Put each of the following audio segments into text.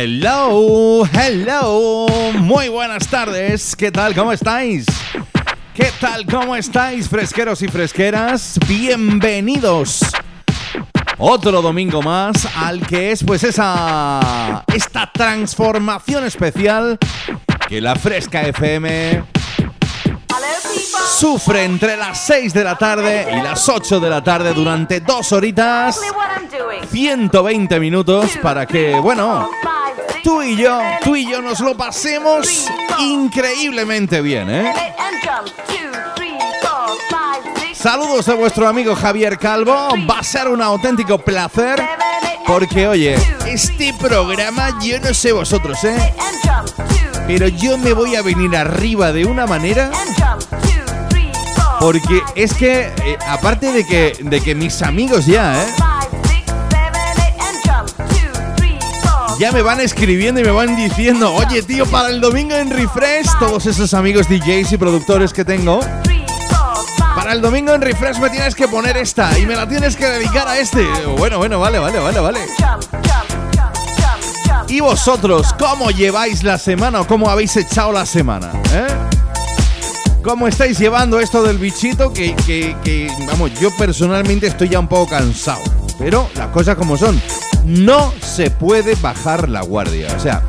Hello, hello, muy buenas tardes, ¿qué tal? ¿Cómo estáis? ¿Qué tal? ¿Cómo estáis, fresqueros y fresqueras? Bienvenidos otro domingo más al que es pues esa esta transformación especial que la Fresca FM sufre entre las 6 de la tarde y las 8 de la tarde durante dos horitas, 120 minutos para que, bueno, tú y yo, tú y yo nos lo pasemos increíblemente bien, ¿eh? Saludos de vuestro amigo Javier Calvo, va a ser un auténtico placer porque, oye, este programa, yo no sé vosotros, ¿eh? Pero yo me voy a venir arriba de una manera porque es que, eh, aparte de que, de que mis amigos ya, ¿eh? Ya me van escribiendo y me van diciendo, oye tío, para el domingo en Refresh, todos esos amigos DJs y productores que tengo, para el domingo en Refresh me tienes que poner esta y me la tienes que dedicar a este. Bueno, bueno, vale, vale, vale, vale. ¿Y vosotros cómo lleváis la semana o cómo habéis echado la semana? ¿Eh? ¿Cómo estáis llevando esto del bichito? Que, que, que, vamos, yo personalmente estoy ya un poco cansado. Pero las cosas como son. No se puede bajar la guardia. O sea,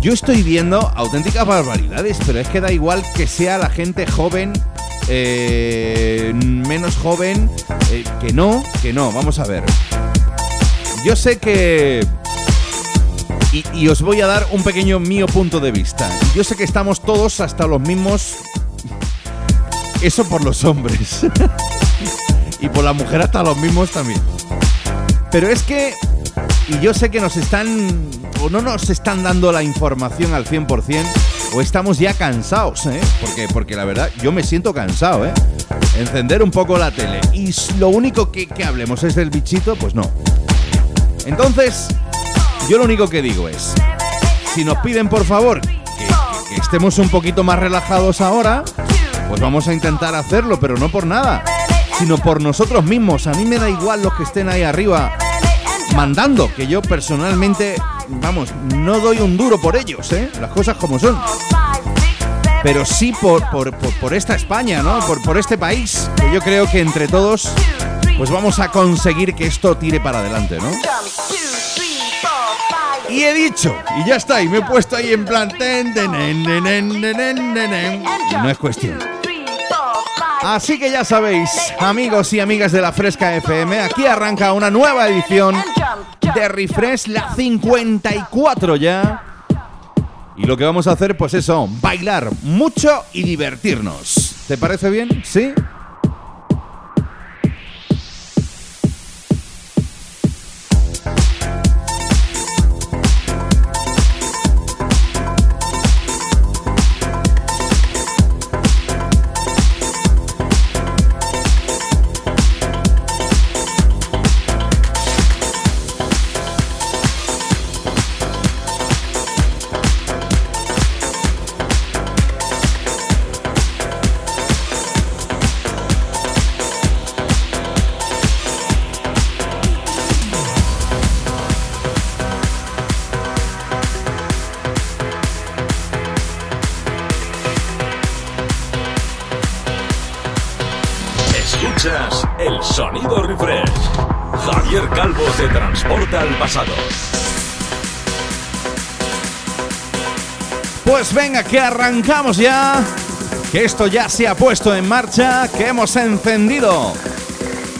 yo estoy viendo auténticas barbaridades, pero es que da igual que sea la gente joven, eh, menos joven, eh, que no, que no. Vamos a ver. Yo sé que y, y os voy a dar un pequeño mío punto de vista. Yo sé que estamos todos hasta los mismos. Eso por los hombres. y por la mujer hasta los mismos también. Pero es que. Y yo sé que nos están. O no nos están dando la información al 100%. O estamos ya cansados, ¿eh? Porque, porque la verdad, yo me siento cansado, ¿eh? Encender un poco la tele. Y lo único que, hablemos es del bichito, pues no. Entonces, yo lo único que digo es, si nos piden por favor que- que estemos un poquito más relajados ahora, pues vamos a intentar hacerlo, pero no por nada, sino por nosotros mismos. A mí me da igual los que estén ahí arriba mandando, que yo personalmente, vamos, no doy un duro por ellos, ¿eh? Las cosas como son. Pero sí por, por, por- por esta España, ¿no? Por, por este país, que yo creo que entre todos, pues vamos a conseguir que esto tire para adelante, ¿no? Y he dicho, y ya está, y me he puesto ahí en plan. no es cuestión. Así que ya sabéis, amigos y amigas de la Fresca FM, aquí arranca una nueva edición de Refresh, la 54 ya. Y lo que vamos a hacer, pues eso, bailar mucho y divertirnos. ¿Te parece bien? ¿Sí? Que arrancamos ya. Que esto ya se ha puesto en marcha, que hemos encendido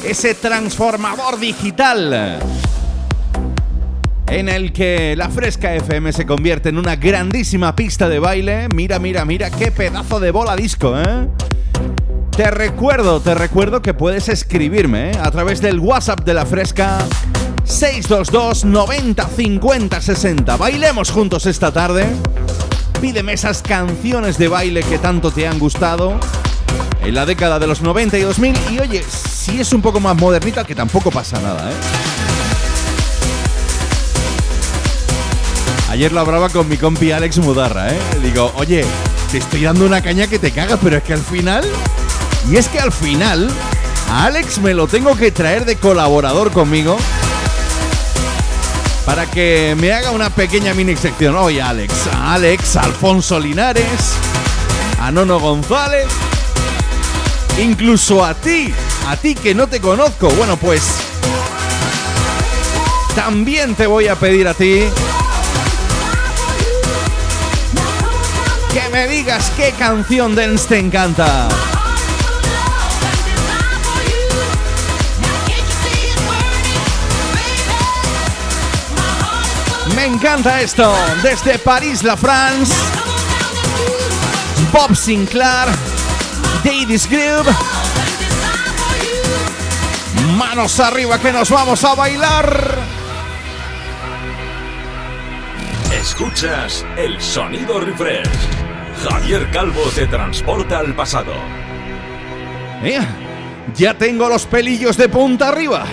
ese transformador digital en el que la Fresca FM se convierte en una grandísima pista de baile. Mira, mira, mira, qué pedazo de bola disco, ¿eh? Te recuerdo, te recuerdo que puedes escribirme ¿eh? a través del WhatsApp de la Fresca 622 90 50 60. Bailemos juntos esta tarde. Pídeme esas canciones de baile que tanto te han gustado en la década de los 90 y 2000. Y oye, si es un poco más modernita, que tampoco pasa nada, ¿eh? Ayer lo hablaba con mi compi Alex Mudarra, ¿eh? digo, oye, te estoy dando una caña que te cagas, pero es que al final. Y es que al final, a Alex me lo tengo que traer de colaborador conmigo para que me haga una pequeña mini sección. Oye, Alex, Alex, Alfonso Linares, a Nono González, incluso a ti, a ti que no te conozco. Bueno, pues también te voy a pedir a ti que me digas qué canción dance te encanta. Encanta esto. Desde París, la France. Bob Sinclair. Davis Groove. Manos arriba que nos vamos a bailar. Escuchas el sonido refresh. Javier Calvo te transporta al pasado. Eh, ya tengo los pelillos de punta arriba.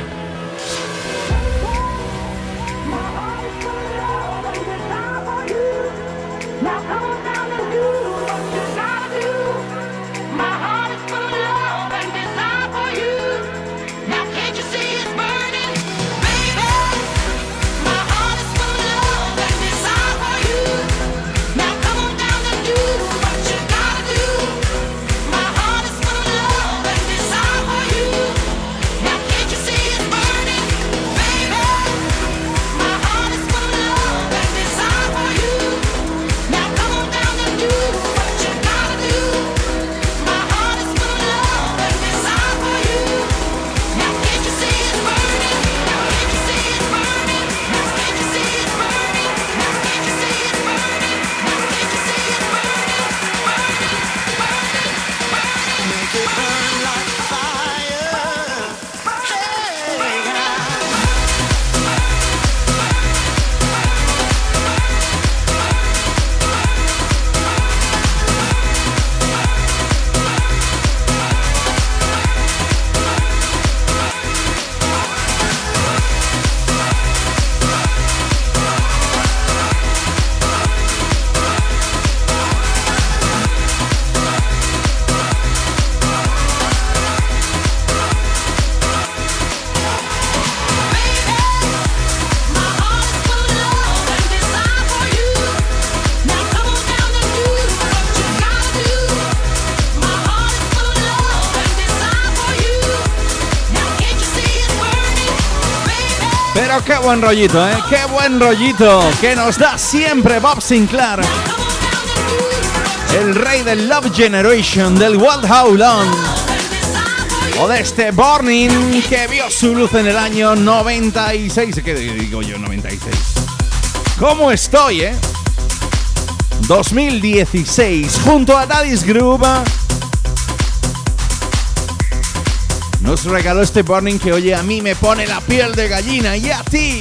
Qué buen rollito, ¿eh? Qué buen rollito que nos da siempre Bob Sinclair. El rey del Love Generation, del World How Long. O de este Burning que vio su luz en el año 96. ¿Qué digo yo? 96. ¿Cómo estoy, eh? 2016, junto a Daddy's Groove nos regaló este burning que oye a mí me pone la piel de gallina y a ti.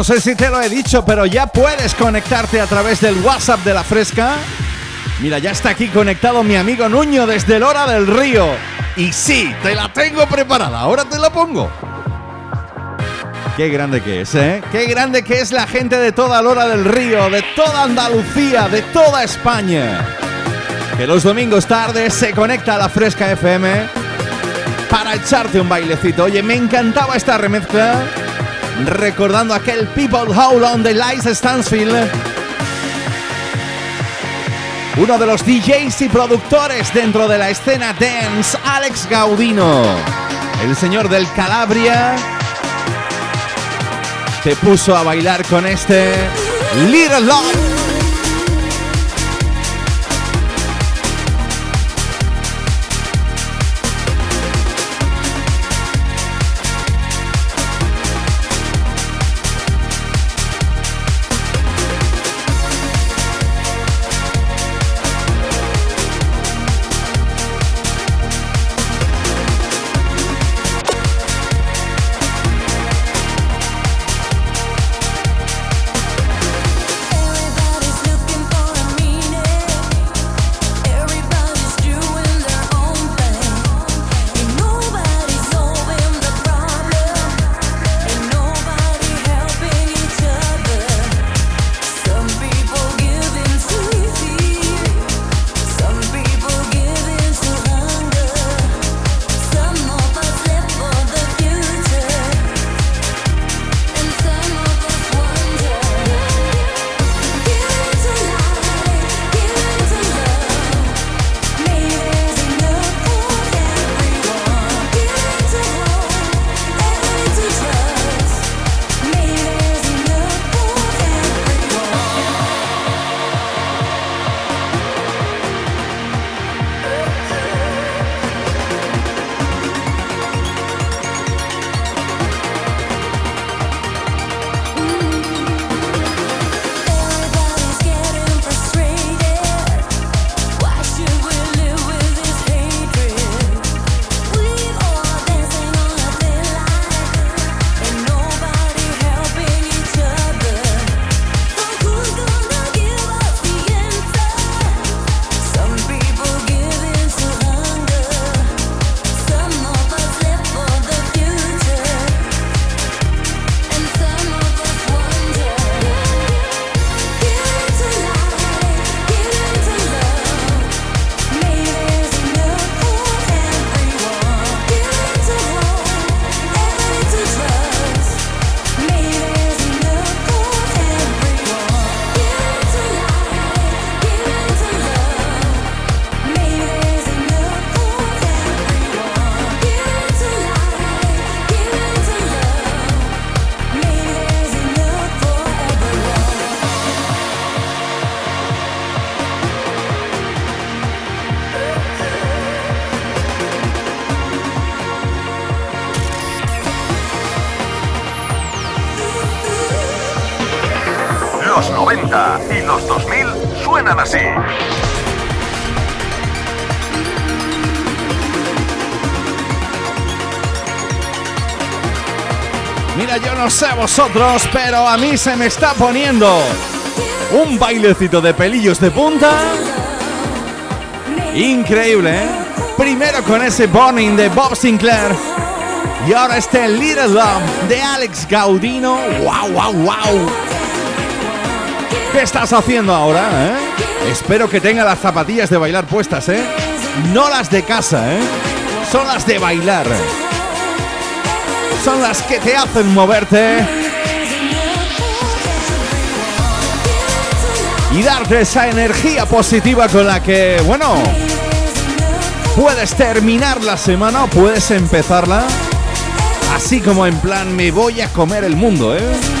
No sé si te lo he dicho, pero ya puedes conectarte a través del WhatsApp de la Fresca. Mira, ya está aquí conectado mi amigo Nuño desde el Hora del Río. Y sí, te la tengo preparada, ahora te la pongo. Qué grande que es, ¿eh? Qué grande que es la gente de toda Lora del Río, de toda Andalucía, de toda España. Que los domingos tarde se conecta a la Fresca FM para echarte un bailecito. Oye, me encantaba esta remezcla. Recordando aquel People Howl on the Lights Stansfield. Uno de los DJs y productores dentro de la escena dance, Alex Gaudino. El señor del Calabria te puso a bailar con este Little Love. Vosotros, pero a mí se me está poniendo un bailecito de pelillos de punta. Increíble, ¿eh? Primero con ese Burning de Bob Sinclair. Y ahora este Little Love de Alex Gaudino. ¡Wow, wow, wow! ¿Qué estás haciendo ahora, eh? Espero que tenga las zapatillas de bailar puestas, ¿eh? No las de casa, ¿eh? Son las de bailar son las que te hacen moverte y darte esa energía positiva con la que, bueno, puedes terminar la semana o puedes empezarla así como en plan me voy a comer el mundo, ¿eh?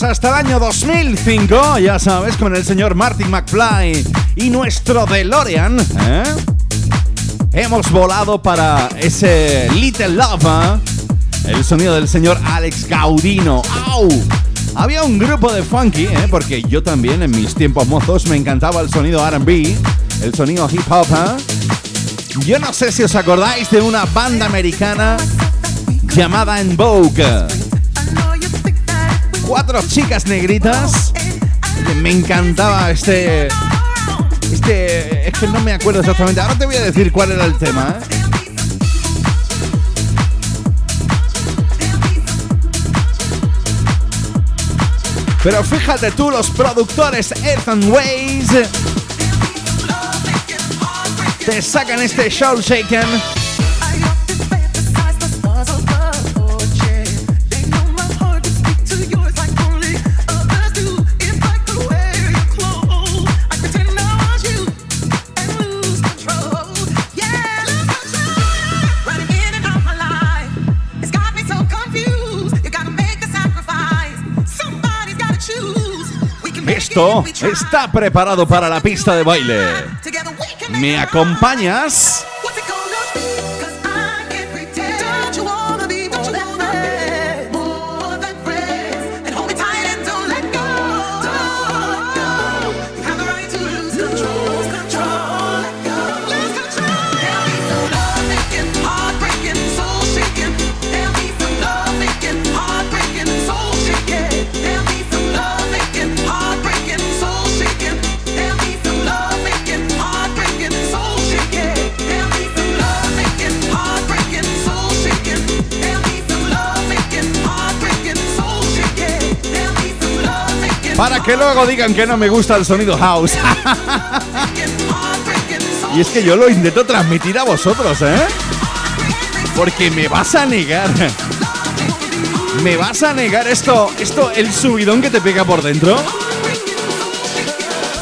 Pues hasta el año 2005, ya sabes, con el señor Martin McFly y nuestro DeLorean, ¿eh? hemos volado para ese Little Love, ¿eh? el sonido del señor Alex Gaudino. ¡Au! Había un grupo de funky, ¿eh? porque yo también en mis tiempos mozos me encantaba el sonido RB, el sonido hip hop. ¿eh? Yo no sé si os acordáis de una banda americana llamada En Vogue. Cuatro chicas negritas. Me encantaba este. Este. Es que no me acuerdo exactamente. Ahora te voy a decir cuál era el tema. ¿eh? Pero fíjate tú, los productores Ethan Ways te sacan este show shaken. Está preparado para la pista de baile. ¿Me acompañas? Para que luego digan que no me gusta el sonido house. y es que yo lo intento transmitir a vosotros, ¿eh? Porque me vas a negar. ¿Me vas a negar esto, esto, el subidón que te pega por dentro?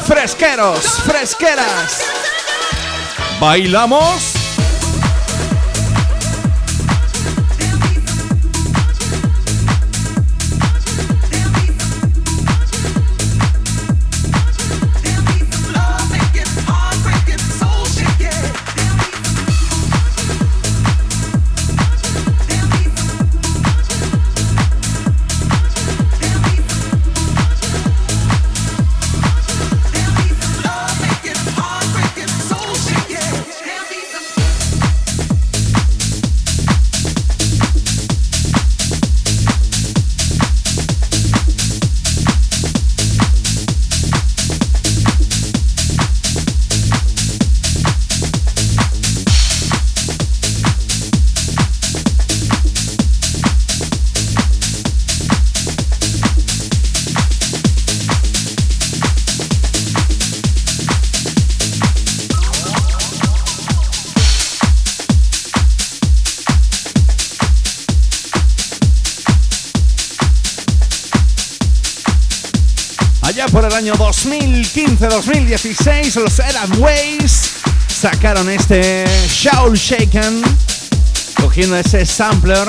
Fresqueros, fresqueras. ¿Bailamos? Año 2015-2016, los Adam Ways sacaron este Shaul Shaken, cogiendo ese sampler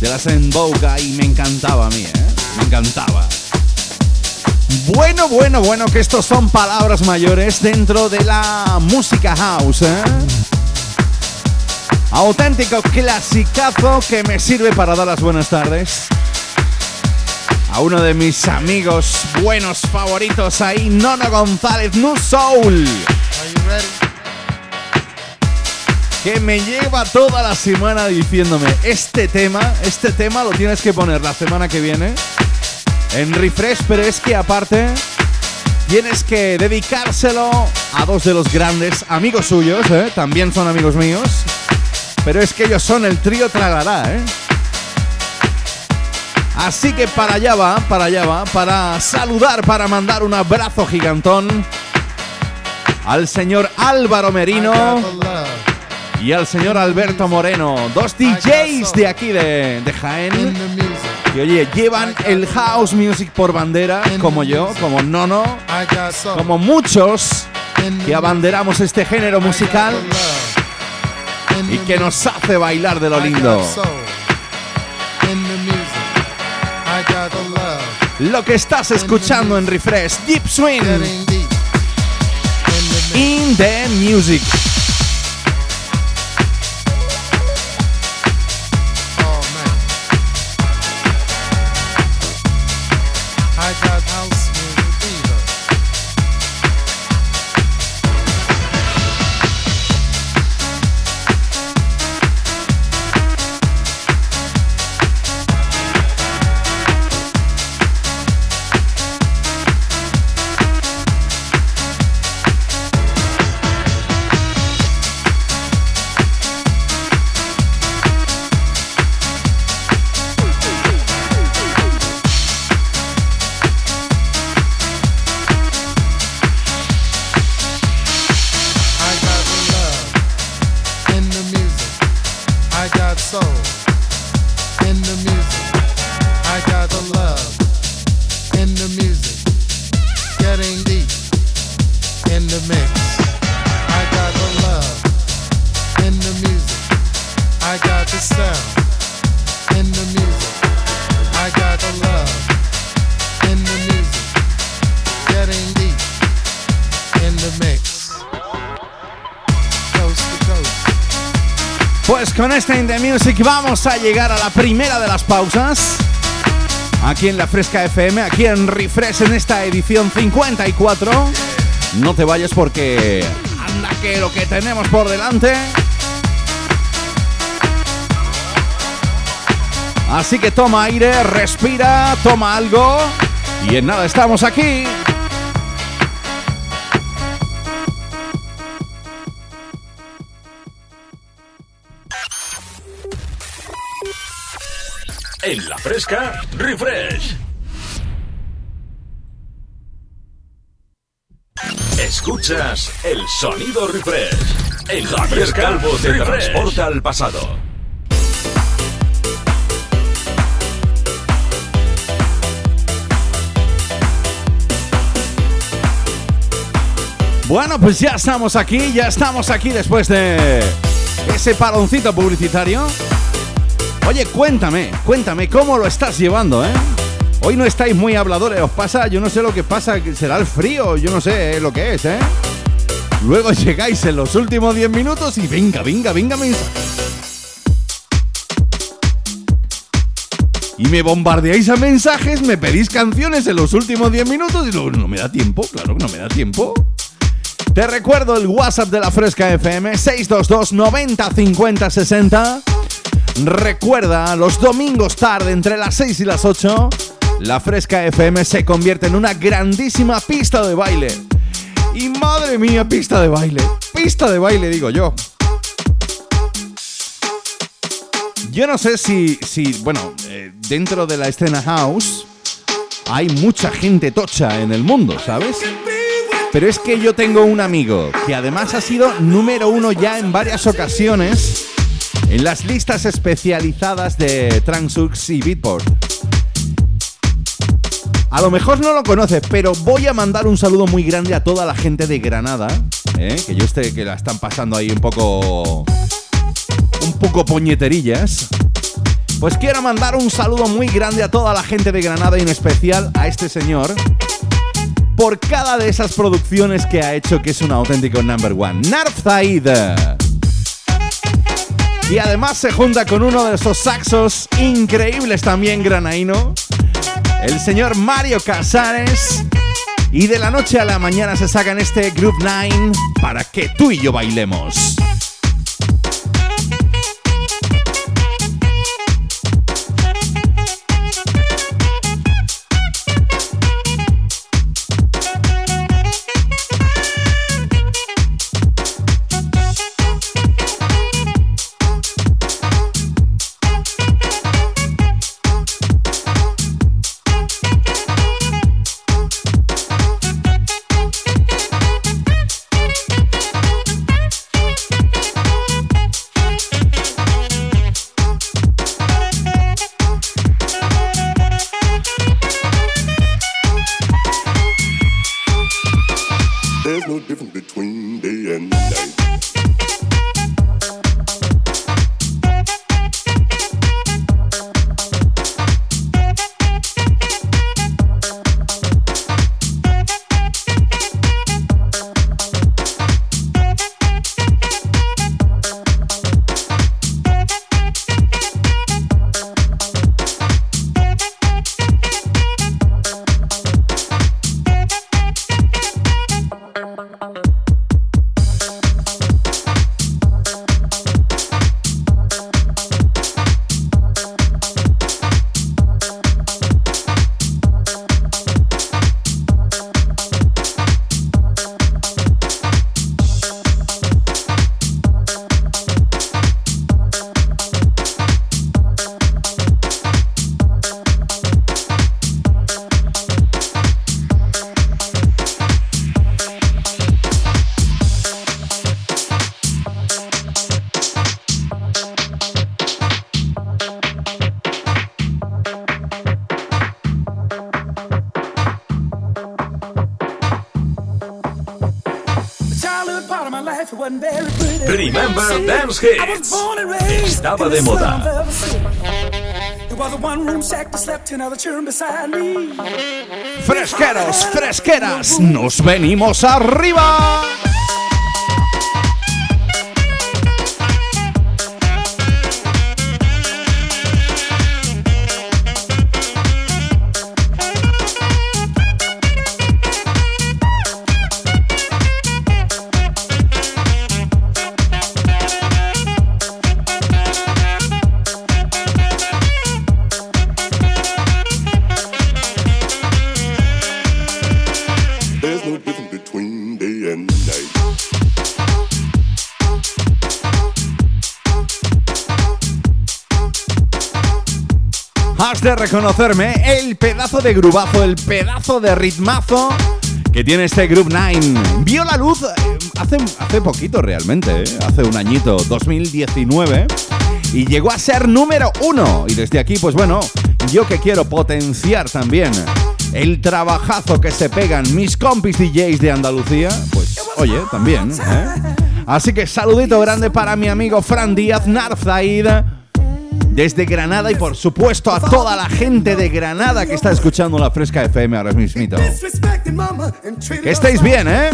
de la Zenboga y me encantaba a mí, ¿eh? Me encantaba. Bueno, bueno, bueno, que estos son palabras mayores dentro de la música house, ¿eh? Auténtico clasicazo que me sirve para dar las buenas tardes a uno de mis amigos buenos favoritos ahí, Nono González, New Soul. Que me lleva toda la semana diciéndome, este tema, este tema lo tienes que poner la semana que viene en refresh, pero es que aparte tienes que dedicárselo a dos de los grandes amigos suyos, ¿eh? también son amigos míos, pero es que ellos son el trío Tragará, ¿eh? Así que para allá va, para allá va, para saludar, para mandar un abrazo gigantón al señor Álvaro Merino y al señor Alberto Moreno, dos DJs de aquí de, de Jaén, que oye, llevan el house music por bandera, como yo, como Nono, como muchos que abanderamos este género musical y que nos hace bailar de lo lindo. Lo que estás escuchando en Refresh, Deep Swing. In the music. Vamos a llegar a la primera de las pausas. Aquí en la Fresca FM, aquí en Refresh en esta edición 54. No te vayas porque anda que lo que tenemos por delante. Así que toma aire, respira, toma algo. Y en nada, estamos aquí. En la fresca, refresh. Escuchas el sonido refresh. En la fresca, Calvo te transporta al pasado. Bueno, pues ya estamos aquí, ya estamos aquí después de ese paroncito publicitario. Oye, cuéntame, cuéntame, ¿cómo lo estás llevando, eh? Hoy no estáis muy habladores, os pasa, yo no sé lo que pasa, será el frío, yo no sé lo que es, ¿eh? Luego llegáis en los últimos 10 minutos y venga, venga, venga mensajes. Y me bombardeáis a mensajes, me pedís canciones en los últimos 10 minutos y luego no me da tiempo, claro que no me da tiempo. Te recuerdo el WhatsApp de la Fresca FM 622 90 50 60 Recuerda, los domingos tarde, entre las 6 y las 8, la Fresca FM se convierte en una grandísima pista de baile. Y madre mía, pista de baile. Pista de baile, digo yo. Yo no sé si, si bueno, eh, dentro de la escena house hay mucha gente tocha en el mundo, ¿sabes? Pero es que yo tengo un amigo que además ha sido número uno ya en varias ocasiones en las listas especializadas de Transux y Beatport. A lo mejor no lo conoces, pero voy a mandar un saludo muy grande a toda la gente de Granada, ¿eh? que yo sé que la están pasando ahí un poco. un poco poñeterillas. Pues quiero mandar un saludo muy grande a toda la gente de Granada y en especial a este señor por cada de esas producciones que ha hecho que es un auténtico number one. Narf y además se junta con uno de esos saxos increíbles también granaíno, el señor Mario Casares. Y de la noche a la mañana se sacan este Group 9 para que tú y yo bailemos. there's no difference between day and night. Estaba de moda. Fresqueros, fresqueras, nos venimos arriba. Reconocerme el pedazo de grubazo, el pedazo de ritmazo que tiene este Group 9. Vio la luz eh, hace, hace poquito realmente, eh, hace un añito, 2019, y llegó a ser número uno. Y desde aquí, pues bueno, yo que quiero potenciar también el trabajazo que se pegan mis compis DJs de Andalucía, pues oye, también. ¿eh? Así que saludito grande para mi amigo Fran Díaz Narzaid desde Granada y por supuesto a toda la gente de Granada que está escuchando la Fresca FM ahora mismito. Que estéis bien, ¿eh?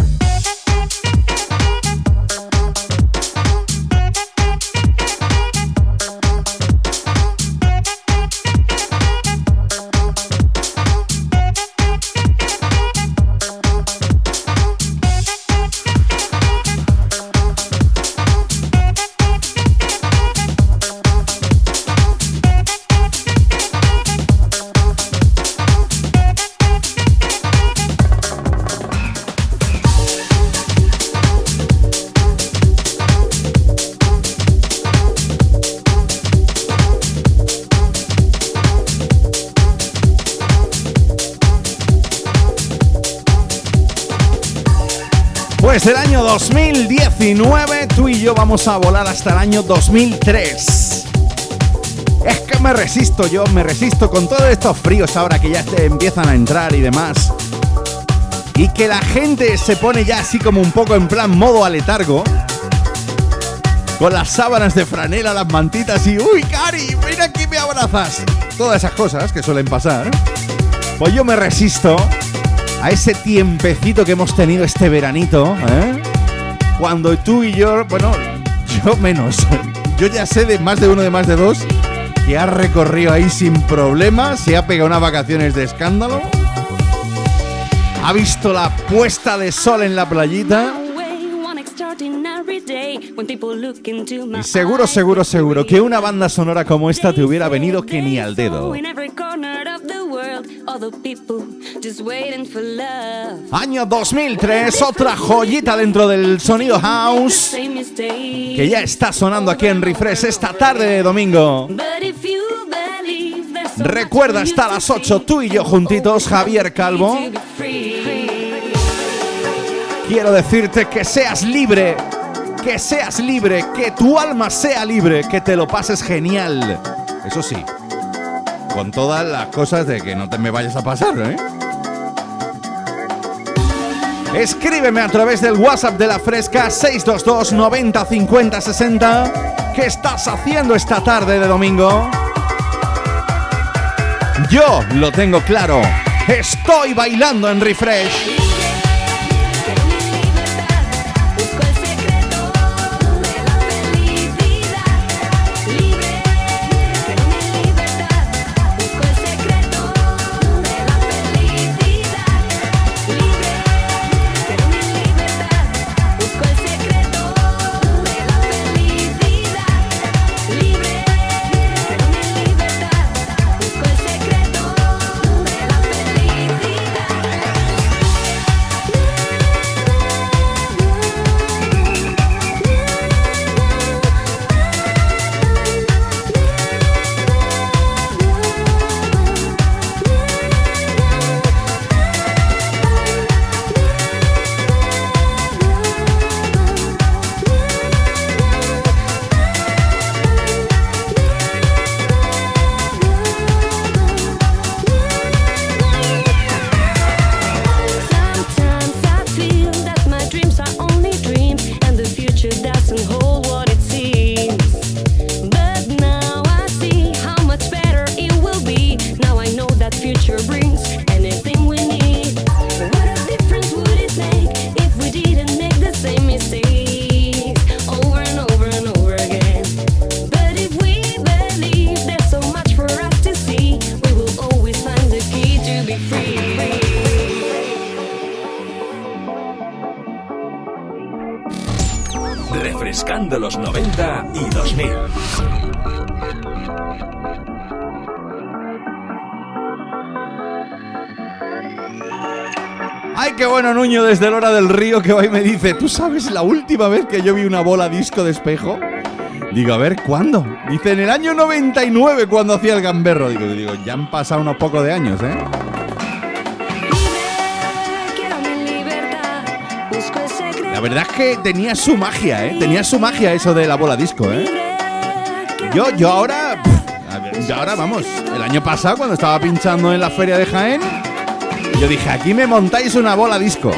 Desde el año 2019, tú y yo vamos a volar hasta el año 2003. Es que me resisto yo, me resisto con todos estos fríos ahora que ya te empiezan a entrar y demás. Y que la gente se pone ya así como un poco en plan modo aletargo. Con las sábanas de franela, las mantitas y ¡Uy, Cari! ¡Mira aquí me abrazas! Todas esas cosas que suelen pasar. Pues yo me resisto a ese tiempecito que hemos tenido este veranito, ¿eh? Cuando tú y yo, bueno, yo menos, yo ya sé de más de uno de más de dos que ha recorrido ahí sin problemas, se ha pegado unas vacaciones de escándalo, ha visto la puesta de sol en la playita. Y seguro, seguro, seguro que una banda sonora como esta te hubiera venido que ni al dedo. Año 2003, otra joyita dentro del sonido house que ya está sonando aquí en Refresh esta tarde de domingo. Recuerda hasta las 8 tú y yo juntitos, Javier Calvo. Quiero decirte que seas libre, que seas libre, que tu alma sea libre, que te lo pases genial. Eso sí, con todas las cosas de que no te me vayas a pasar, ¿eh? Escríbeme a través del WhatsApp de la Fresca 622 90 50 60. ¿Qué estás haciendo esta tarde de domingo? Yo lo tengo claro. Estoy bailando en refresh. Del río que va y me dice, ¿tú sabes la última vez que yo vi una bola disco de espejo? Digo, a ver, ¿cuándo? Dice, en el año 99 cuando hacía el gamberro. Digo, digo, ya han pasado unos pocos de años, ¿eh? La verdad es que tenía su magia, ¿eh? Tenía su magia eso de la bola disco, ¿eh? Yo, yo ahora... yo ahora, vamos, el año pasado cuando estaba pinchando en la feria de Jaén, yo dije, aquí me montáis una bola disco.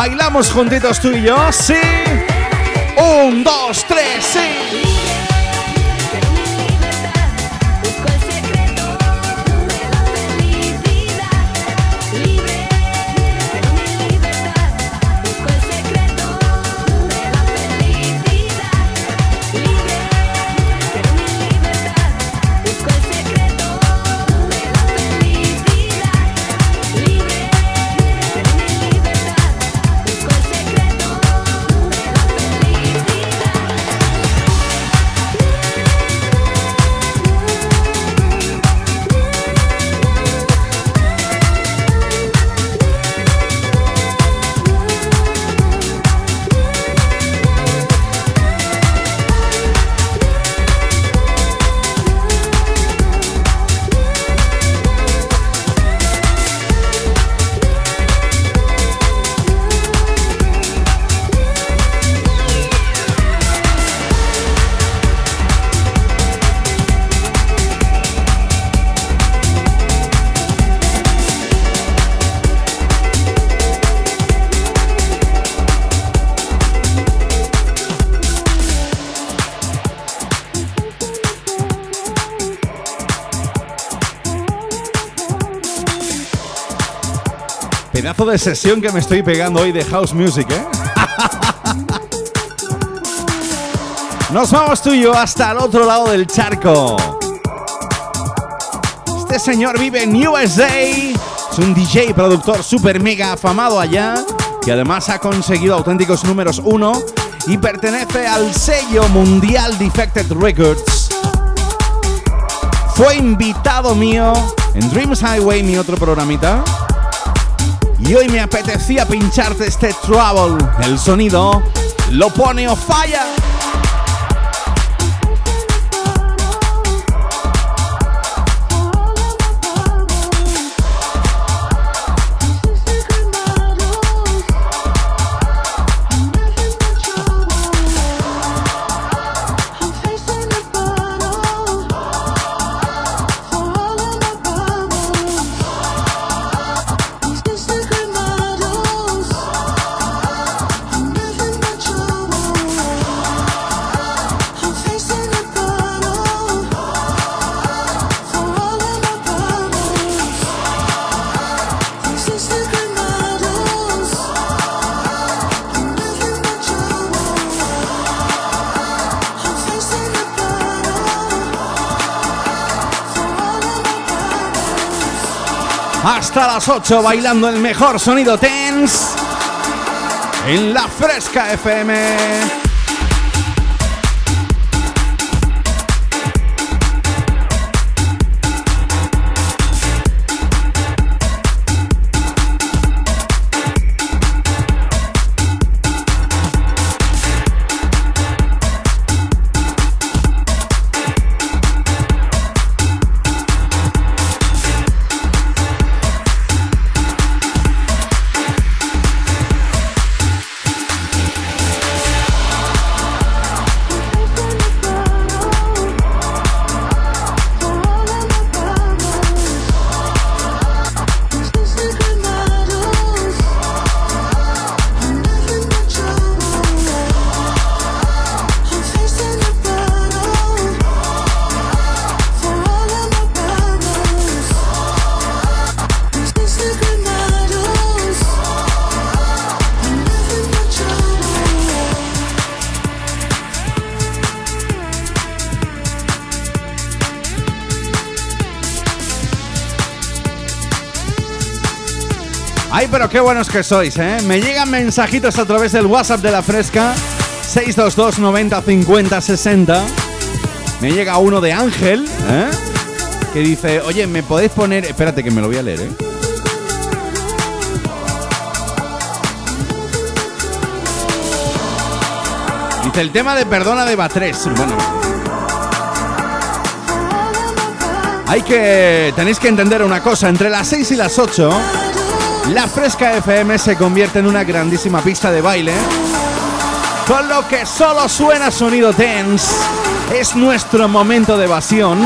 Bailamos juntitos tú y yo, sí. Un, dos, tres, sí. De sesión que me estoy pegando hoy de house music, ¿eh? Nos vamos tú y yo hasta el otro lado del charco. Este señor vive en USA. Es un DJ productor super mega afamado allá. Que además ha conseguido auténticos números uno. Y pertenece al sello mundial Defected Records. Fue invitado mío en Dreams Highway, mi otro programita. Y hoy me apetecía pincharte este Trouble. El sonido lo pone o falla. Hasta las 8 bailando el mejor sonido tense en la Fresca FM. Ay, pero qué buenos que sois, ¿eh? Me llegan mensajitos a través del WhatsApp de la Fresca 622 90 50 60. Me llega uno de Ángel, ¿eh? Que dice, oye, ¿me podéis poner...? Espérate que me lo voy a leer, ¿eh? Dice el tema de Perdona de Batres. Bueno. Hay que... Tenéis que entender una cosa. Entre las 6 y las 8, la Fresca FM se convierte en una grandísima pista de baile. Con lo que solo suena sonido dance. Es nuestro momento de evasión.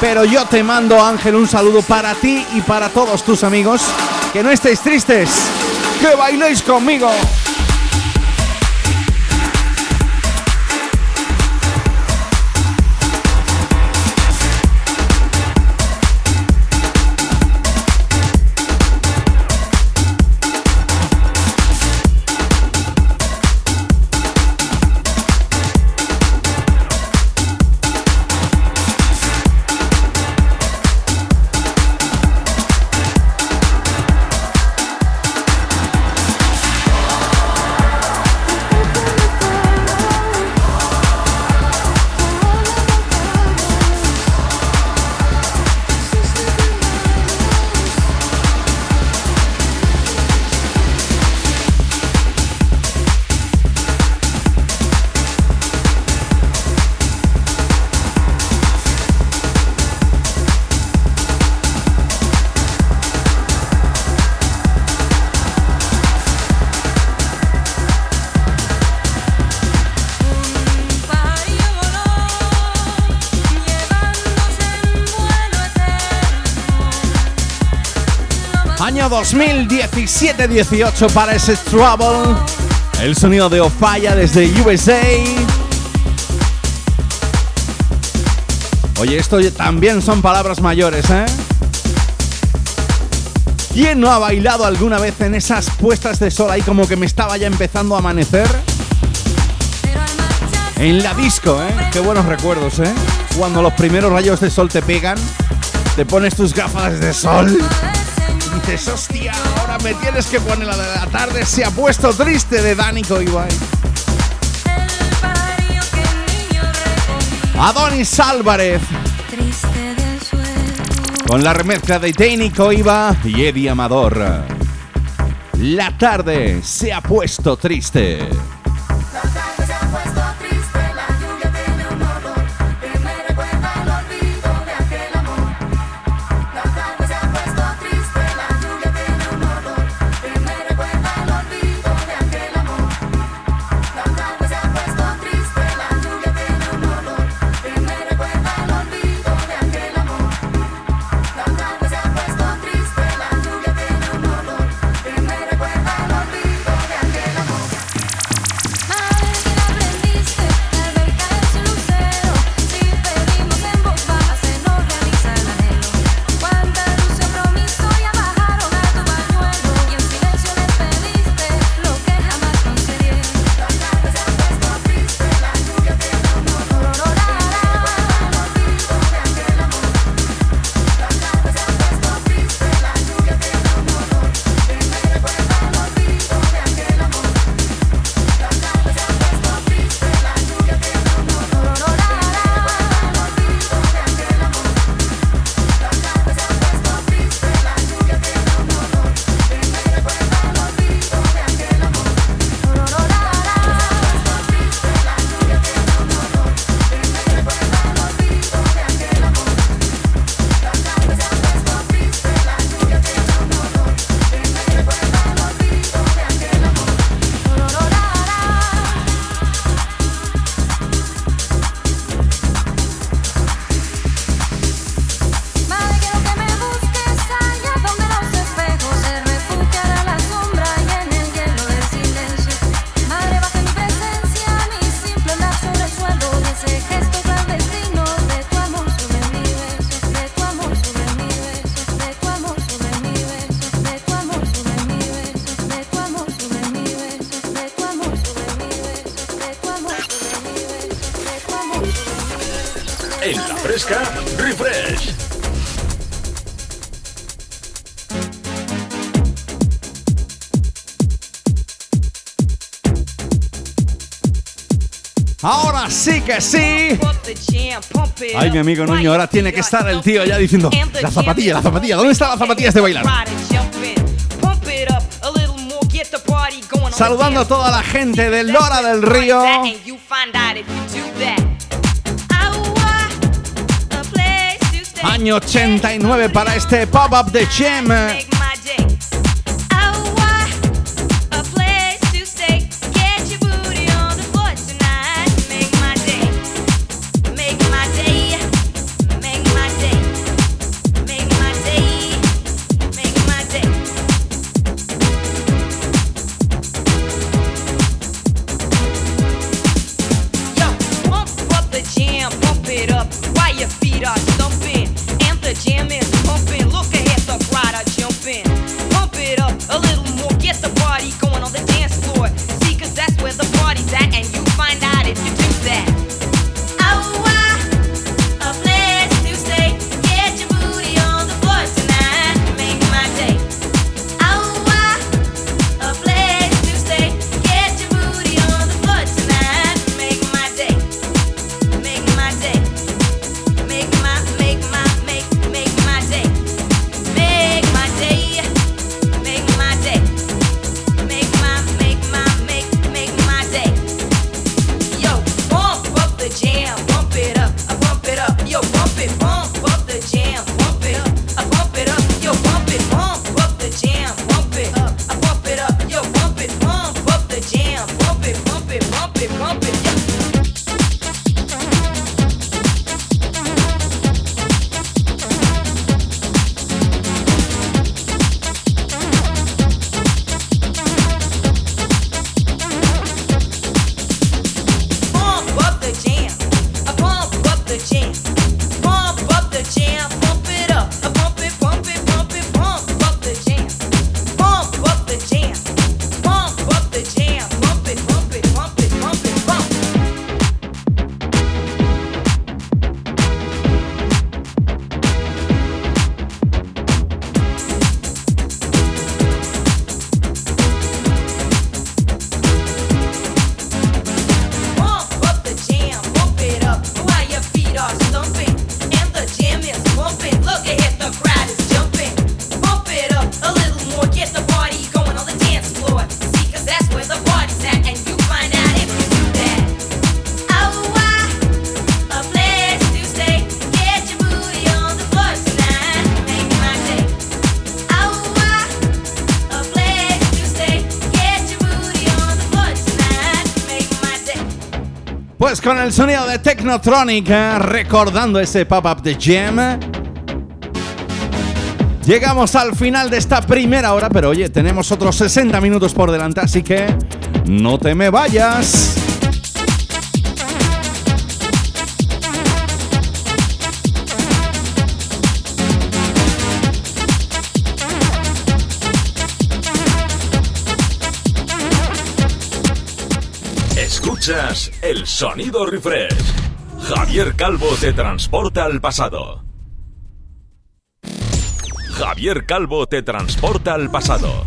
Pero yo te mando, Ángel, un saludo para ti y para todos tus amigos. Que no estéis tristes. Que bailéis conmigo. 2017-18 para ese Trouble. El sonido de Ofaya desde USA. Oye, esto también son palabras mayores, ¿eh? ¿Quién no ha bailado alguna vez en esas puestas de sol ahí como que me estaba ya empezando a amanecer? En la disco, ¿eh? Qué buenos recuerdos, ¿eh? Cuando los primeros rayos de sol te pegan, te pones tus gafas de sol dices, hostia, ahora me tienes que poner la de la tarde, se ha puesto triste de Danico Ibai. Adonis Álvarez. Con la remezcla de Danny Coiba y Eddie Amador. La tarde se ha puesto triste. Que sí. Ay, mi amigo Nuño, ahora tiene que estar el tío ya diciendo, la zapatilla, la zapatilla, ¿dónde están las zapatillas de bailar? Saludando a toda la gente de Lora del Río. Año 89 para este pop-up de Chem. shot. Con el sonido de Technotronic, eh, recordando ese pop-up de Jam. Llegamos al final de esta primera hora, pero oye, tenemos otros 60 minutos por delante, así que no te me vayas. El sonido refresh. Javier Calvo te transporta al pasado. Javier Calvo te transporta al pasado.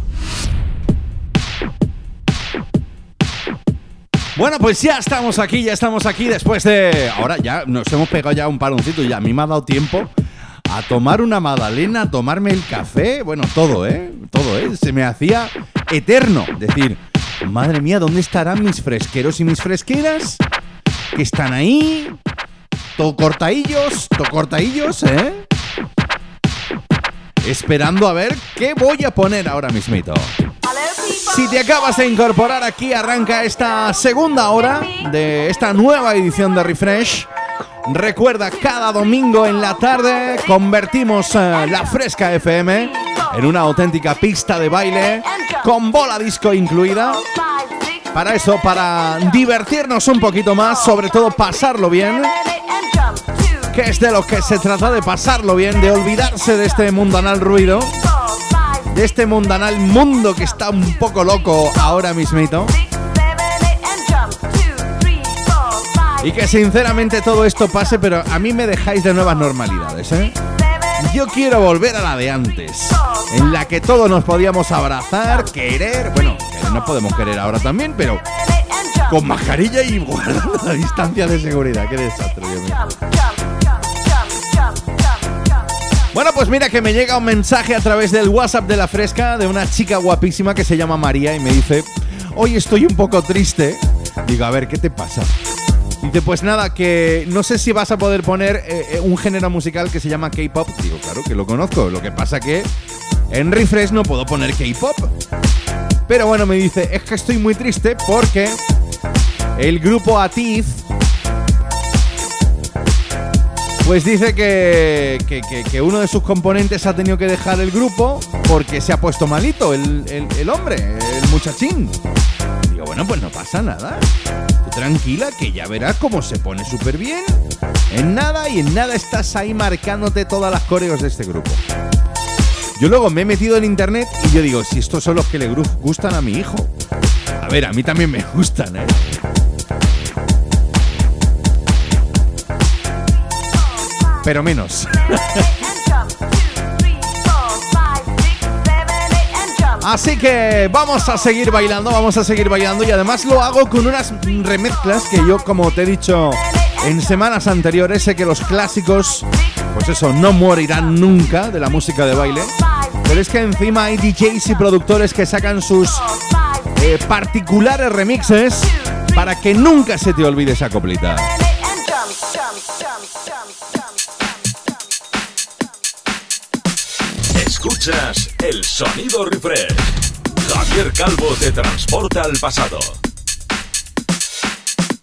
Bueno, pues ya estamos aquí, ya estamos aquí después de... Ahora ya nos hemos pegado ya un paloncito y a mí me ha dado tiempo a tomar una magdalena, a tomarme el café, bueno, todo, ¿eh? Todo, ¿eh? Se me hacía eterno. Decir, Madre mía, ¿dónde estarán mis fresqueros y mis fresqueras? Que están ahí. Todo cortaillos, todo cortaillos, ¿eh? Esperando a ver qué voy a poner ahora mismito. Si te acabas de incorporar aquí, arranca esta segunda hora de esta nueva edición de Refresh. Recuerda, cada domingo en la tarde convertimos eh, la Fresca FM en una auténtica pista de baile con bola disco incluida. Para eso, para divertirnos un poquito más, sobre todo pasarlo bien. Que es de lo que se trata, de pasarlo bien, de olvidarse de este mundanal ruido. De este mundanal mundo que está un poco loco ahora mismito. Y que sinceramente todo esto pase, pero a mí me dejáis de nuevas normalidades, ¿eh? Yo quiero volver a la de antes, en la que todos nos podíamos abrazar, querer, bueno, no podemos querer ahora también, pero con mascarilla y guardando la distancia de seguridad. Qué desastre, Dios mío. Bueno, pues mira que me llega un mensaje a través del WhatsApp de la fresca de una chica guapísima que se llama María y me dice, hoy estoy un poco triste. Digo, a ver, ¿qué te pasa? Dice, pues nada, que no sé si vas a poder poner eh, eh, un género musical que se llama K-pop. Digo, claro que lo conozco. Lo que pasa que en Refresh no puedo poner K-pop. Pero bueno, me dice, es que estoy muy triste porque el grupo Atiz pues dice que, que, uno de sus componentes ha tenido que dejar el grupo porque se ha puesto malito el, el hombre, el muchachín. Digo, bueno, pues no pasa nada. Tranquila que ya verás cómo se pone súper bien. En nada y en nada estás ahí marcándote todas las coreos de este grupo. Yo luego me he metido en internet y yo digo, si estos son los que le gustan a mi hijo. A ver, a mí también me gustan, ¿eh? pero menos. Así que vamos a seguir bailando, vamos a seguir bailando y además lo hago con unas remezclas que yo, como te he dicho en semanas anteriores, sé que los clásicos, pues eso, no morirán nunca de la música de baile. Pero es que encima hay DJs y productores que sacan sus eh, particulares remixes para que nunca se te olvide esa coplita. El sonido refresh. Javier Calvo te transporta al pasado.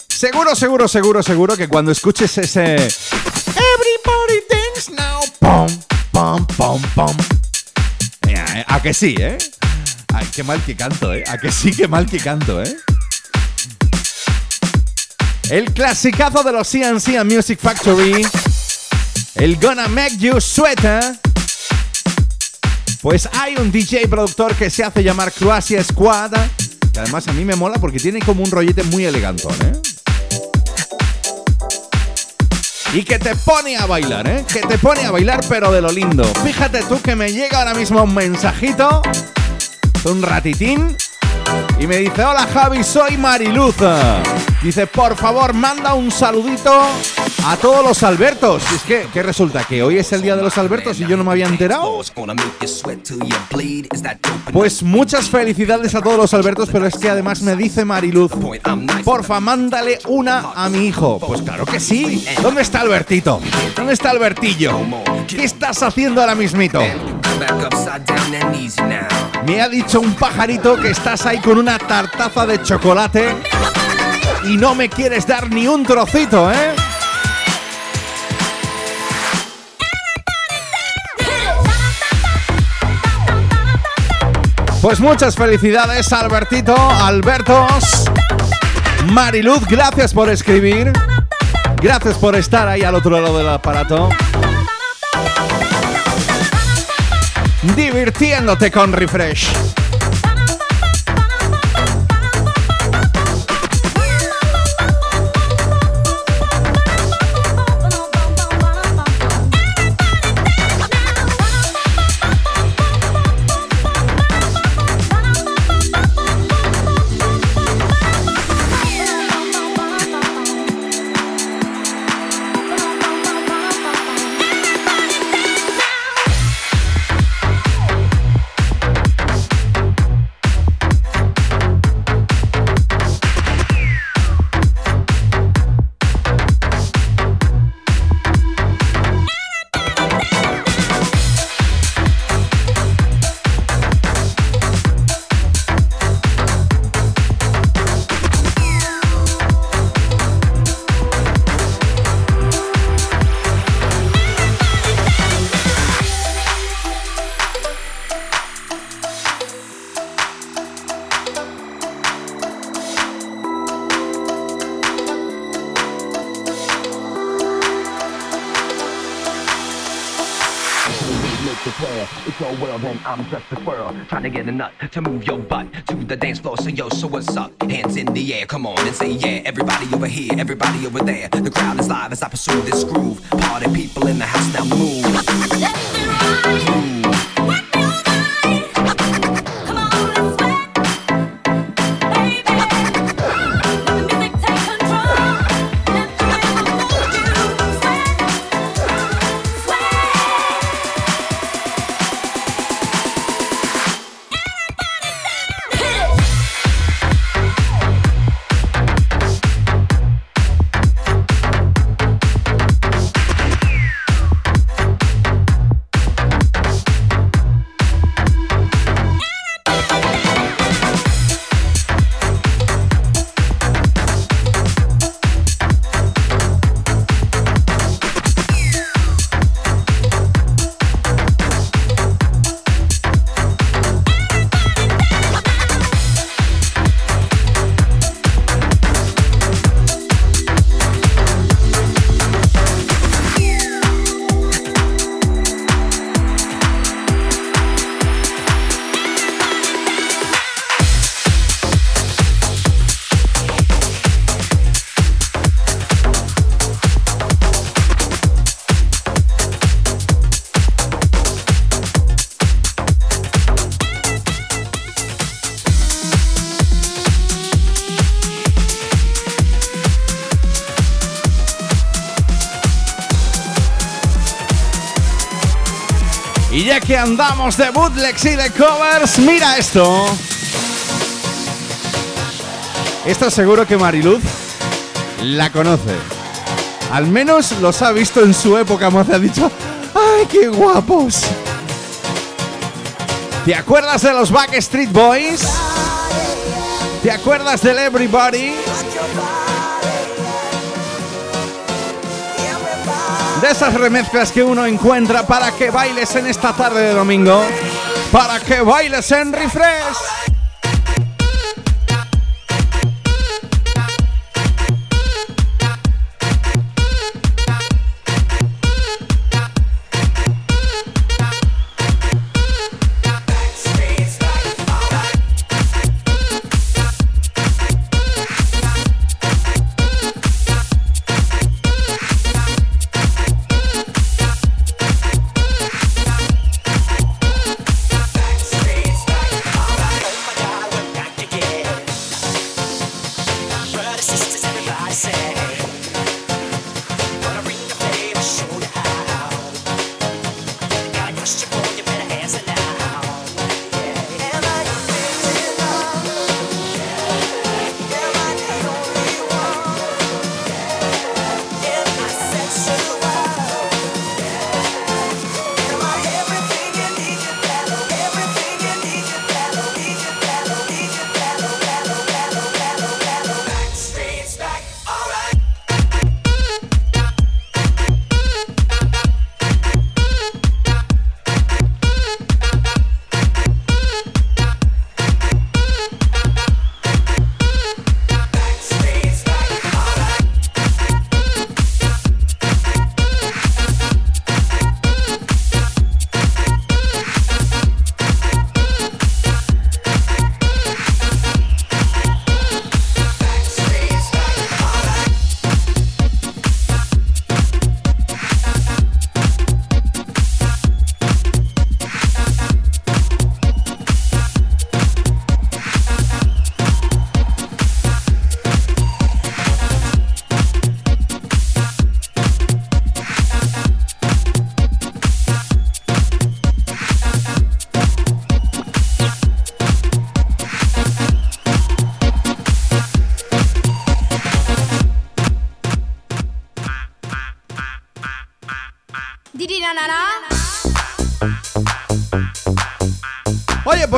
Seguro, seguro, seguro, seguro que cuando escuches ese Everybody dance now, pom, pom, pom. Eh, a que sí, ¿eh? Ay, qué mal que canto, ¿eh? A que sí, qué mal que canto, ¿eh? El clasicazo de los CNC Music Factory. El Gonna Make You Sweater. Pues hay un DJ productor que se hace llamar Croatia Squad, que además a mí me mola porque tiene como un rollete muy elegante, ¿eh? Y que te pone a bailar, ¿eh? Que te pone a bailar, pero de lo lindo. Fíjate tú que me llega ahora mismo un mensajito, un ratitín, y me dice, hola Javi, soy Mariluz. Dice, por favor, manda un saludito a todos los Albertos. es que, ¿qué resulta? ¿Que hoy es el día de los Albertos y yo no me había enterado? Pues muchas felicidades a todos los Albertos, pero es que además me dice Mariluz, porfa, mándale una a mi hijo. Pues claro que sí. ¿Dónde está Albertito? ¿Dónde está Albertillo? ¿Qué estás haciendo ahora mismito? Me ha dicho un pajarito que estás ahí con una tartaza de chocolate y no me quieres dar ni un trocito, ¿eh? Pues muchas felicidades, Albertito, Albertos, Mariluz, gracias por escribir, gracias por estar ahí al otro lado del aparato. Divirtiéndote con Refresh. To get a nut to move your butt to the dance floor. So yo, so what's up? Hands in the air, come on and say yeah. Everybody over here, everybody over there. The crowd is live as I pursue this groove. Party people in the house now move. Y ya andamos de bootlegs y de covers, mira esto. Esto seguro que Mariluz la conoce. Al menos los ha visto en su época, me ha dicho, ¡ay, qué guapos! ¿Te acuerdas de los Backstreet Boys? ¿Te acuerdas del Everybody? De esas remezclas que uno encuentra para que bailes en esta tarde de domingo, para que bailes en refresh.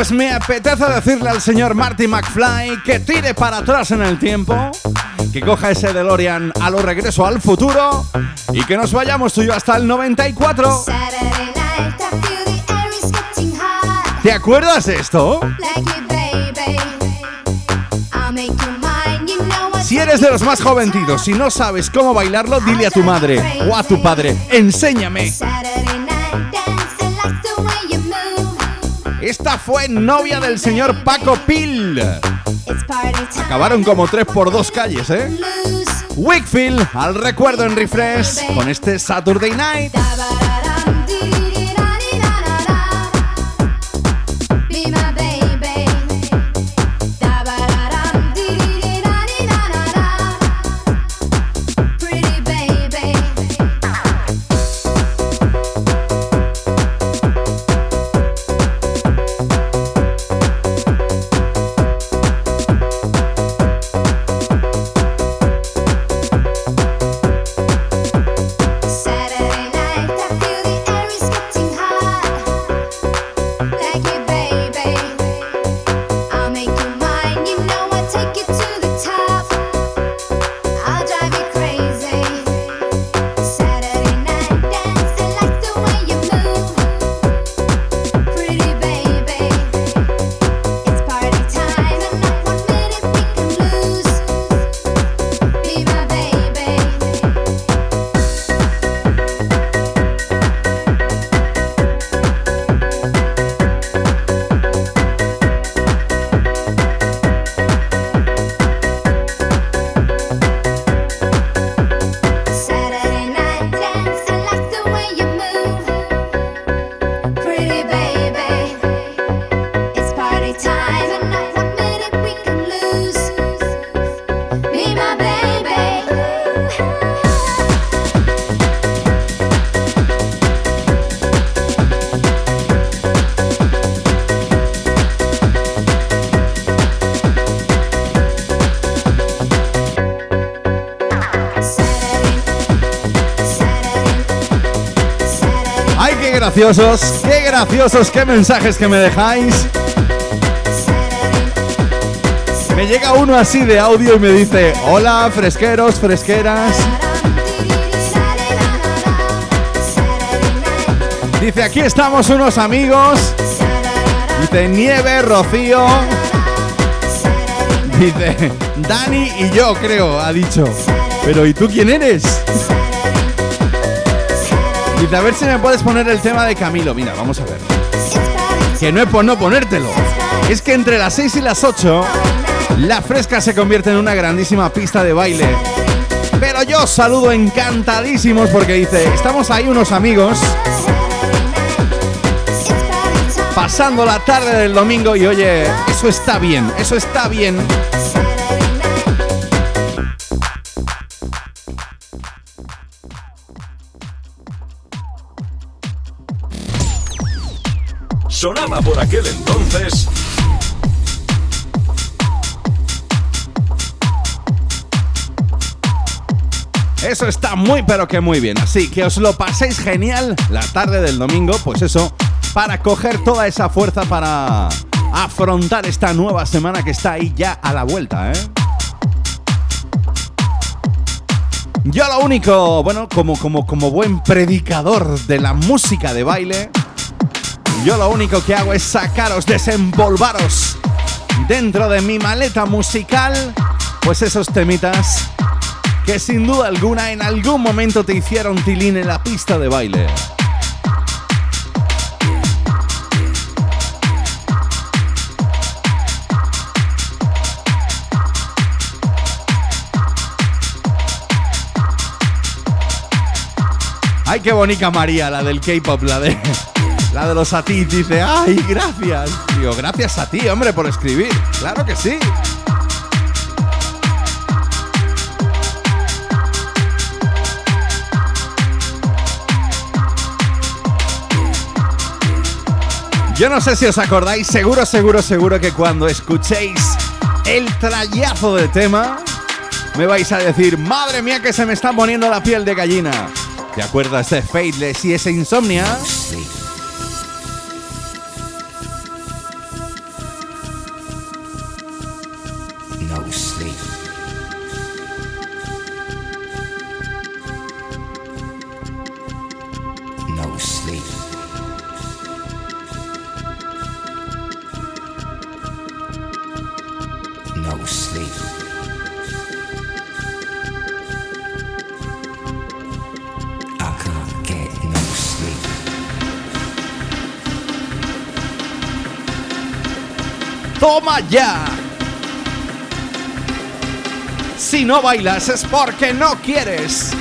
Pues me apetece decirle al señor Marty McFly que tire para atrás en el tiempo, que coja ese DeLorean a lo regreso al futuro y que nos vayamos tú y yo hasta el 94. ¿Te acuerdas de esto? Si eres de los más joventitos y no sabes cómo bailarlo, dile a tu madre o a tu padre, enséñame. Esta fue novia del señor Paco Pil. Acabaron como tres por dos calles, ¿eh? Wickfield al recuerdo en refresh con este Saturday Night. Qué graciosos, qué mensajes que me dejáis. Me llega uno así de audio y me dice, hola fresqueros, fresqueras. Dice, aquí estamos unos amigos. Dice, nieve, rocío. Dice, Dani y yo creo, ha dicho. Pero ¿y tú quién eres? Dice, a ver si me puedes poner el tema de Camilo. Mira, vamos a ver. Que no es por no ponértelo. Es que entre las 6 y las 8 la fresca se convierte en una grandísima pista de baile. Pero yo saludo encantadísimos porque dice, estamos ahí unos amigos pasando la tarde del domingo y oye, eso está bien, eso está bien. Pero que muy bien. Así que os lo paséis genial la tarde del domingo, pues eso, para coger toda esa fuerza para afrontar esta nueva semana que está ahí ya a la vuelta, ¿eh? Yo lo único, bueno, como, como, como buen predicador de la música de baile, yo lo único que hago es sacaros, desenvolvaros dentro de mi maleta musical, pues esos temitas que sin duda alguna en algún momento te hicieron tilín en la pista de baile. Ay, qué bonita María, la del K-pop, la de la de los a ti, dice, "Ay, gracias." Digo, "Gracias a ti, hombre, por escribir." Claro que sí. Yo no sé si os acordáis, seguro, seguro, seguro que cuando escuchéis el trayazo de tema, me vais a decir, madre mía que se me está poniendo la piel de gallina. ¿Te acuerdas de Faithless y esa insomnia? Ya! Si no bailas es porque no quieres.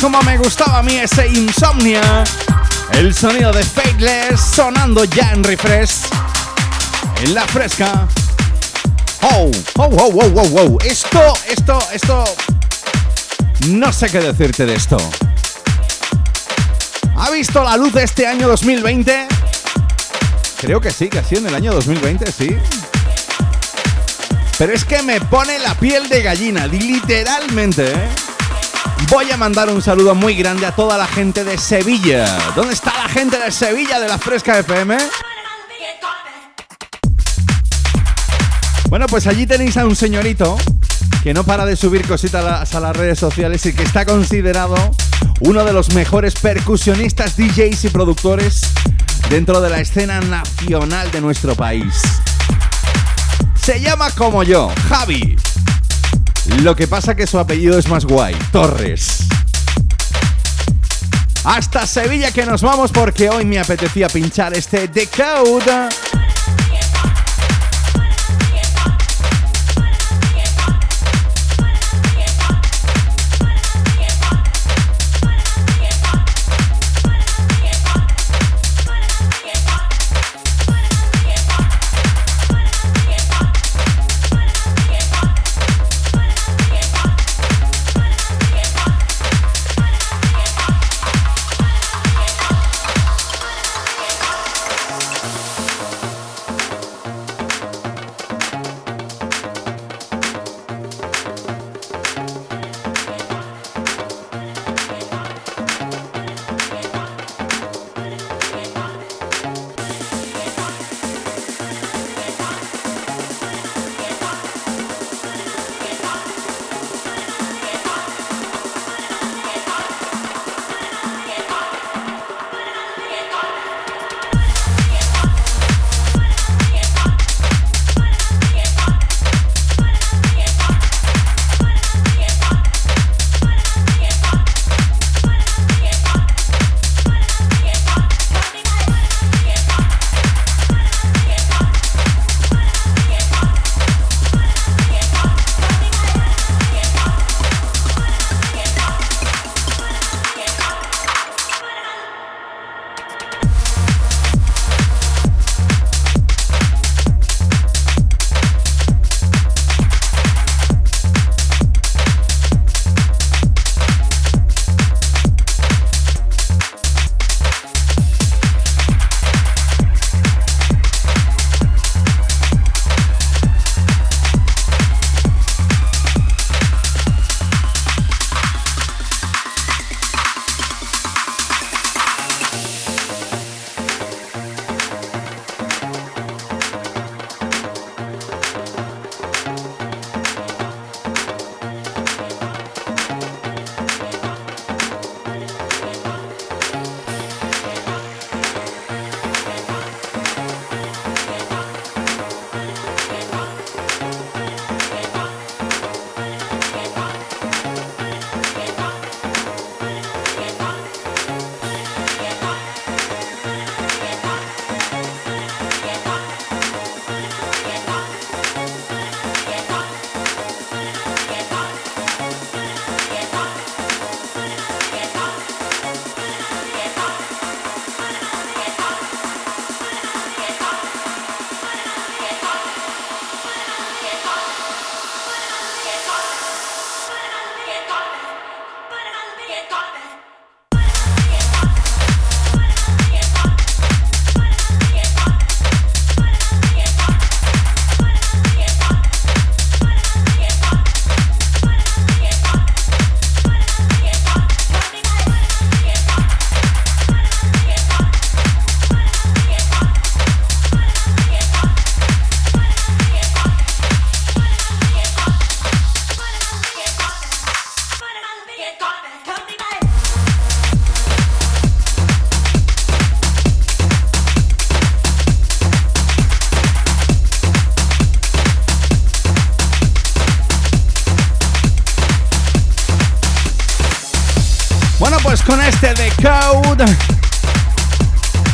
Cómo me gustaba a mí ese insomnia. El sonido de Fateless sonando ya en refresh. En la fresca. Oh, oh, oh, oh, oh, oh. Esto, esto, esto. No sé qué decirte de esto. ¿Ha visto la luz de este año 2020? Creo que sí, que así en el año 2020, sí. Pero es que me pone la piel de gallina, literalmente, ¿eh? Voy a mandar un saludo muy grande a toda la gente de Sevilla. ¿Dónde está la gente de Sevilla de la Fresca FM? Bueno, pues allí tenéis a un señorito que no para de subir cositas a las redes sociales y que está considerado uno de los mejores percusionistas, DJs y productores dentro de la escena nacional de nuestro país. Se llama como yo, Javi. Lo que pasa que su apellido es más guay, Torres. Hasta Sevilla que nos vamos porque hoy me apetecía pinchar este The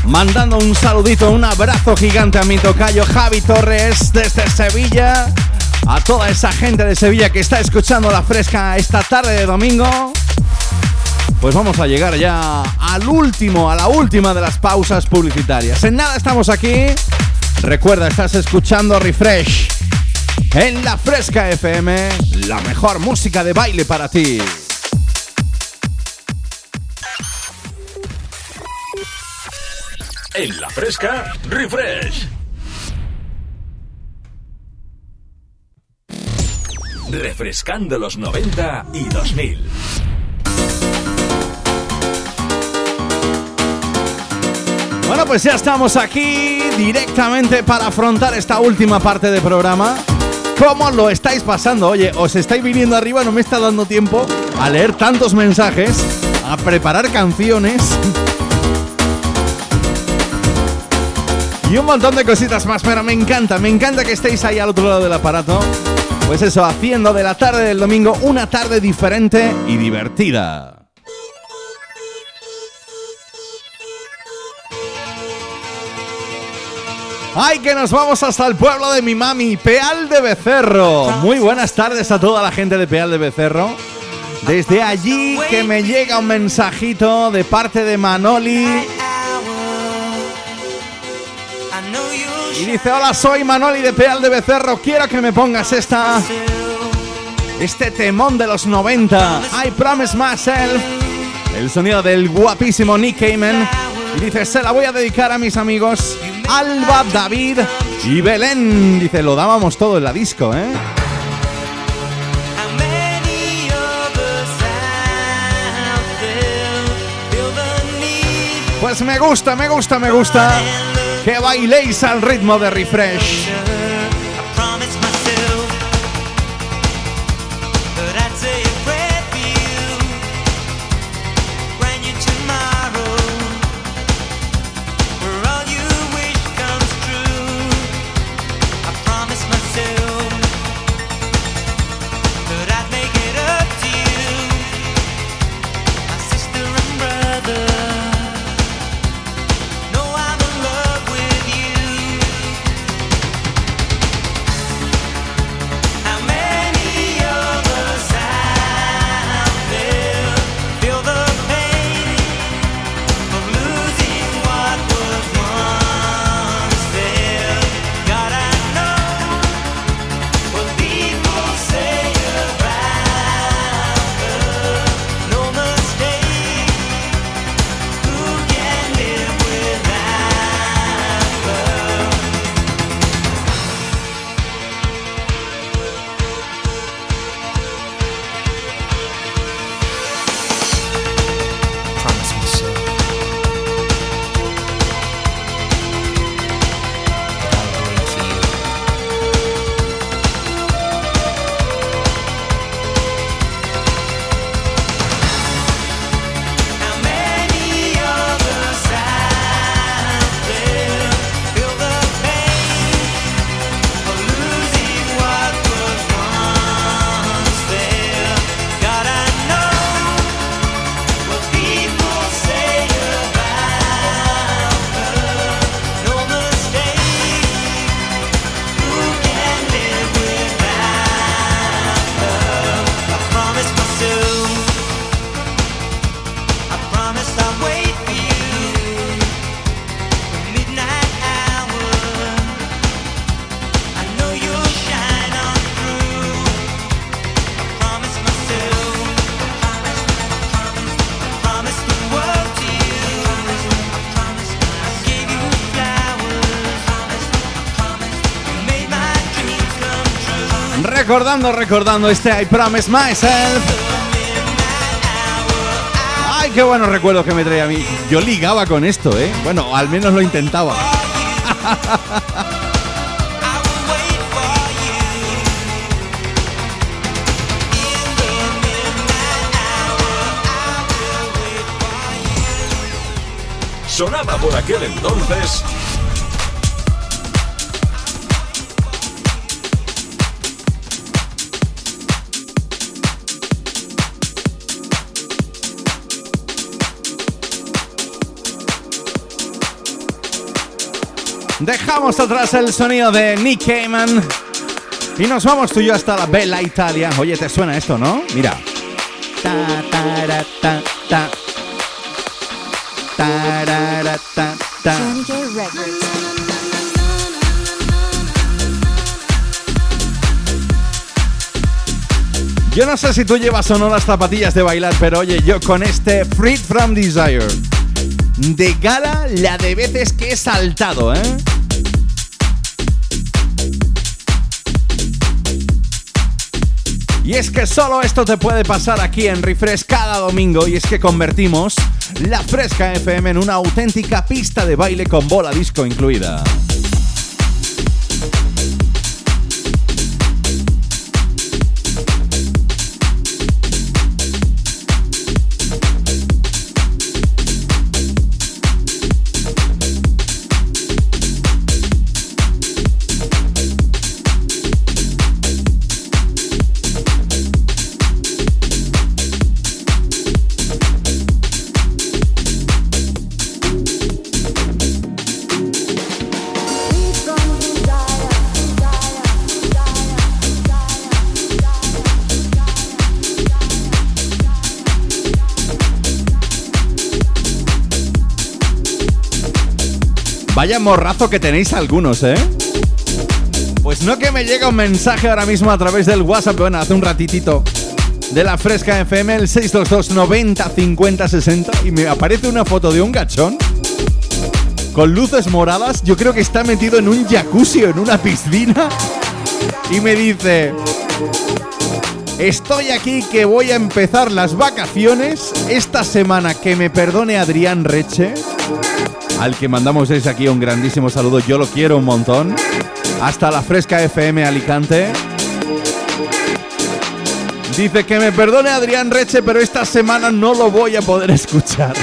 Mandando un saludito, un abrazo gigante a mi tocayo Javi Torres desde Sevilla. A toda esa gente de Sevilla que está escuchando la fresca esta tarde de domingo. pues vamos a llegar ya al último, a la última de las pausas publicitarias. En nada estamos aquí. Recuerda, estás escuchando Refresh en la Fresca FM, la mejor música de baile para ti. En la fresca, refresh. Refrescando los 90 y 2000. Bueno, pues ya estamos aquí directamente para afrontar esta última parte del programa. ¿Cómo lo estáis pasando? Oye, os estáis viniendo arriba, no me está dando tiempo a leer tantos mensajes, a preparar canciones. Y un montón de cositas más, pero me encanta, me encanta que estéis ahí al otro lado del aparato. Pues eso, haciendo de la tarde del domingo una tarde diferente y divertida. ¡Ay, que nos vamos hasta el pueblo de mi mami, Peal de Becerro! Muy buenas tardes a toda la gente de Peal de Becerro. Desde allí que me llega un mensajito de parte de Manoli. Y dice, hola, soy Manoli de Peal de Becerro, quiero que me pongas esta... Este temón de los 90, I Promise Myself. El sonido del guapísimo Nick Cayman. Y dice, se la voy a dedicar a mis amigos Alba, David y Belén. Dice, lo dábamos todo en la disco, ¿eh? Pues me gusta, me gusta, me gusta que bailéis al ritmo de refresh. Recordando, recordando este I Promise Myself. Ay, qué buenos recuerdos que me traía a mí. Yo ligaba con esto, ¿eh? Bueno, al menos lo intentaba. Sonaba por aquel entonces Dejamos atrás el sonido de Nick Cayman y nos vamos tú y yo hasta la Bella Italia. Oye, ¿te suena esto, no? Mira. Yo no sé si tú llevas o no las zapatillas de bailar, pero oye, yo con este Freed from Desire de gala, la de veces que he saltado, ¿eh? Y es que solo esto te puede pasar aquí en Refresh cada domingo y es que convertimos la Fresca FM en una auténtica pista de baile con bola disco incluida. Vaya morrazo que tenéis algunos, ¿eh? Pues no que me llega un mensaje ahora mismo a través del WhatsApp, bueno, hace un ratitito, de la Fresca FM, el 622 90 50 60, y me aparece una foto de un gachón con luces moradas. Yo creo que está metido en un jacuzzi o en una piscina. Y me dice, estoy aquí que voy a empezar las vacaciones. Esta semana que me perdone Adrián Reche al que mandamos desde aquí un grandísimo saludo. Yo lo quiero un montón. Hasta la Fresca FM Alicante. Dice que me perdone Adrián Reche, pero esta semana no lo voy a poder escuchar.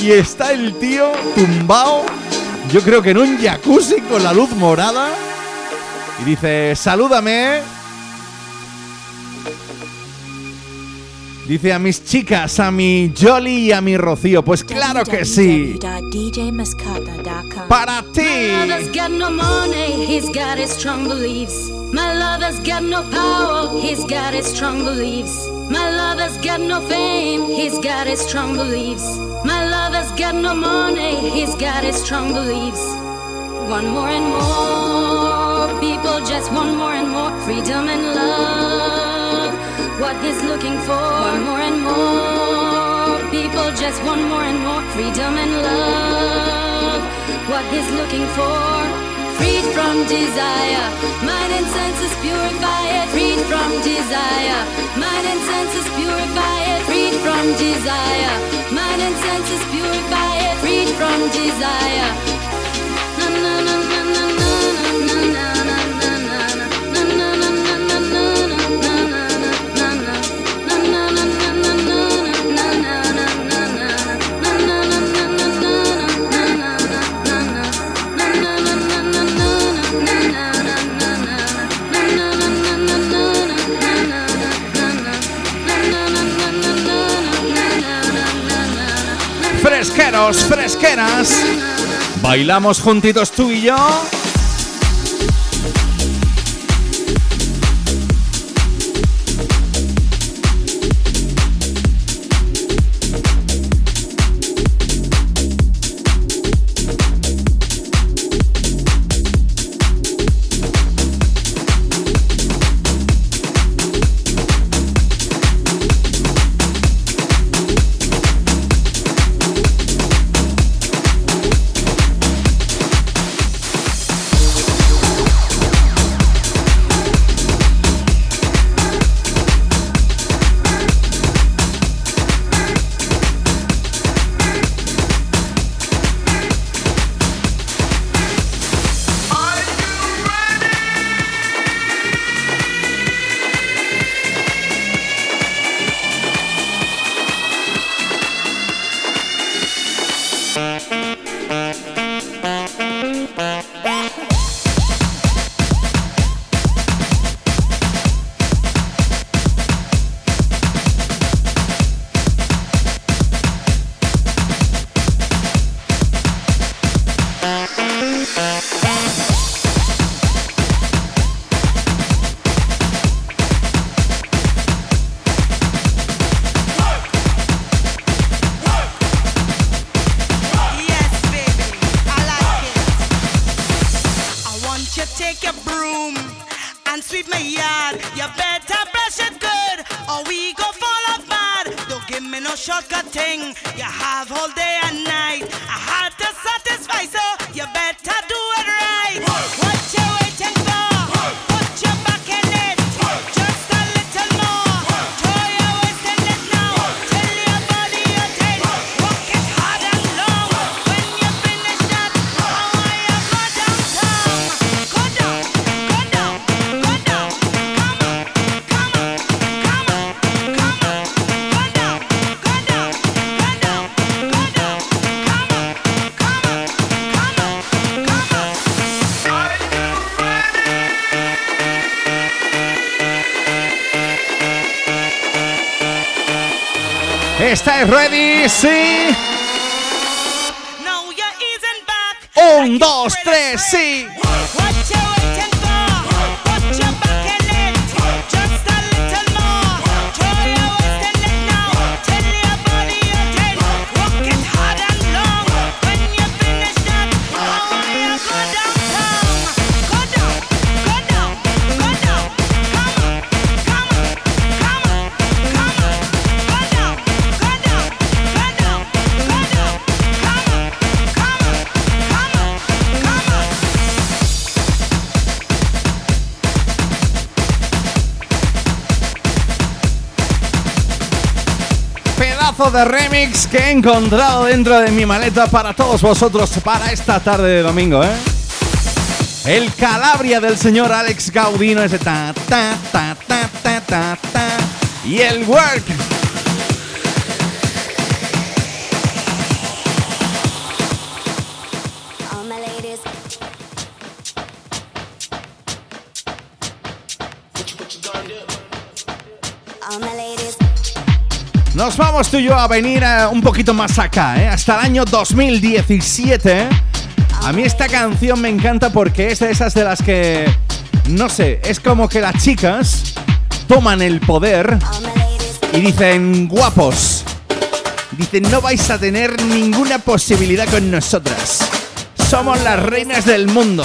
Y está el tío tumbado, yo creo que en un jacuzzi con la luz morada. Y dice, salúdame. Dice a mis chicas, a mi Jolly y a mi Rocío. Pues claro que sí. Para ti. My lover's got no money, he's got his strong beliefs. My lover's got no power, he's got his strong beliefs. My lover's got no fame, he's got his strong beliefs. My lover's got no money, he's got his strong beliefs. One more and more, people just want more and more freedom and love. What he's looking for, more and more, people just want more and more freedom and love. What he's looking for, freed from desire, mind and senses purify it. Freed from desire, mind and senses purify it. Freed from desire, mind and senses purify it. Freed from desire. Na na na Fresqueros, fresqueras. Bailamos juntitos tú y yo. you see? De remix que he encontrado dentro de mi maleta para todos vosotros para esta tarde de domingo, ¿eh? El Calabria del señor Alex Gaudino ese ta ta ta ta ta ta ta y el work. Vamos tú y yo a venir eh, un poquito más acá, ¿eh? hasta el año 2017. ¿eh? A mí esta canción me encanta porque es de esas de las que, no sé, es como que las chicas toman el poder y dicen, guapos, dicen, no vais a tener ninguna posibilidad con nosotras. Somos las reinas del mundo.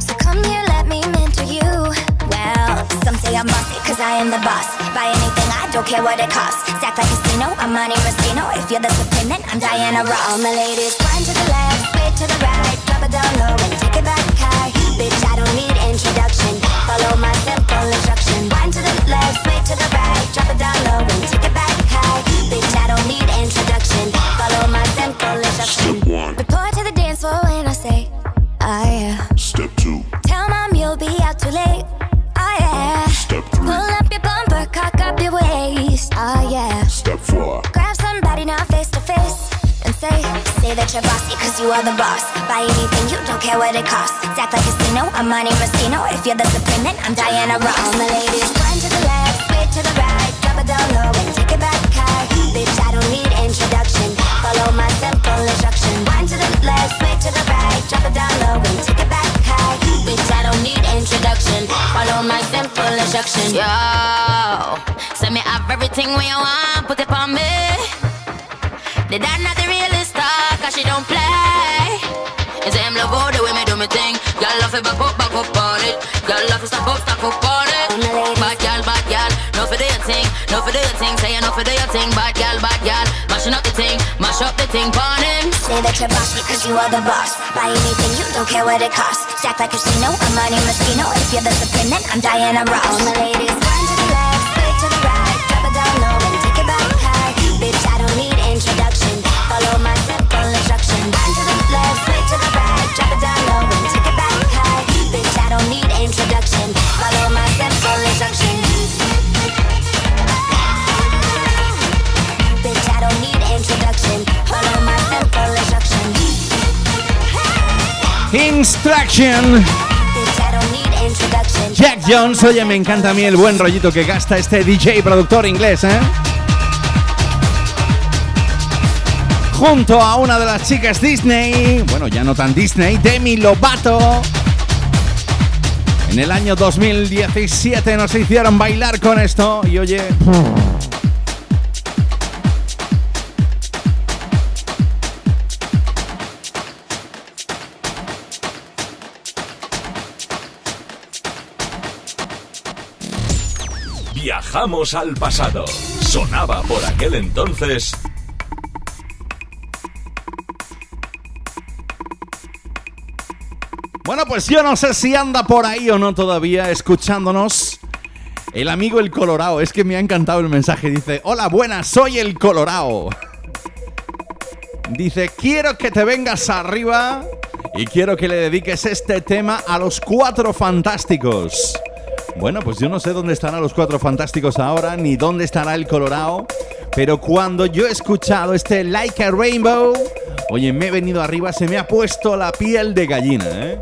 So come here, let me mentor you. Well, some say I'm I am the boss. Buy anything, I don't care what it costs. Stack like casino. If you're then I'm Diana Ross. My ladies, wind to the left, sway to the right, drop it down low and take it back high. Bitch, I don't need introduction. Follow my simple instruction. Wind to the left, sway to the right, drop it down low and take it oh yeah. Step two. Tell mom you'll be out too late. Oh yeah. Step three. Pull up your bumper, cock up your waist. Oh yeah. Step four. Grab somebody now face to face and say, say that you're bossy cause you are the boss. Buy anything, you don't care what it costs. Act like a casino, I'm Monte Rustino. If you're disciplined, then I'm Diana Ross. All my ladies, wind to the left, sway to the right, drop it down low and take it back high. Bitch, I don't need introduction. Follow my simple instruction. Wind to the left, sway to the right, drop it down low and take it back high. Bitch, I don't need introduction. Follow my simple instruction. Yo, send me have everything when you want, put it on me. The dad not the realest star, cause she don't play. It's love all the way me do me thing. Y'all love it back up, back up on it. Y'all love it stop up, stop up on it. Bad gal, bad gal, no for your thing, no for your thing. Say no for your thing, bad gal, bad gal. Up the thing, him. Say that you're bossy cause you are the boss. Buy anything, you don't care what it costs. Stack like a casino, I'm Monte Rustino. If you're disciplined, then I'm Diana Ross. All my ladies, wind to the left, sway to the right, drop it down low and take it back high. Bitch, I don't need introduction. Follow my simple instruction. Wind to the left, sway to the right, drop it down low and take it back high. Bitch, I don't need introduction. Follow instruction. Jack Jones, oye, me encanta a mí el buen rollito que gasta este DJ productor inglés, ¿eh? Junto a una de las chicas Disney, bueno, ya no tan Disney, Demi Lovato. En el año 2017 nos hicieron bailar con esto y oye... Viajamos al pasado. Sonaba por aquel entonces Bueno, pues yo no sé si anda por ahí o no todavía escuchándonos. El amigo El Colorado, es que me ha encantado el mensaje. Dice, hola, buenas, soy El Colorado. Dice, quiero que te vengas arriba y quiero que le dediques este tema a los cuatro fantásticos. Bueno, pues yo no sé dónde estarán los cuatro fantásticos ahora, ni dónde estará el Colorado, pero cuando yo he escuchado este Like a Rainbow, oye, me he venido arriba, se me ha puesto la piel de gallina, ¿eh?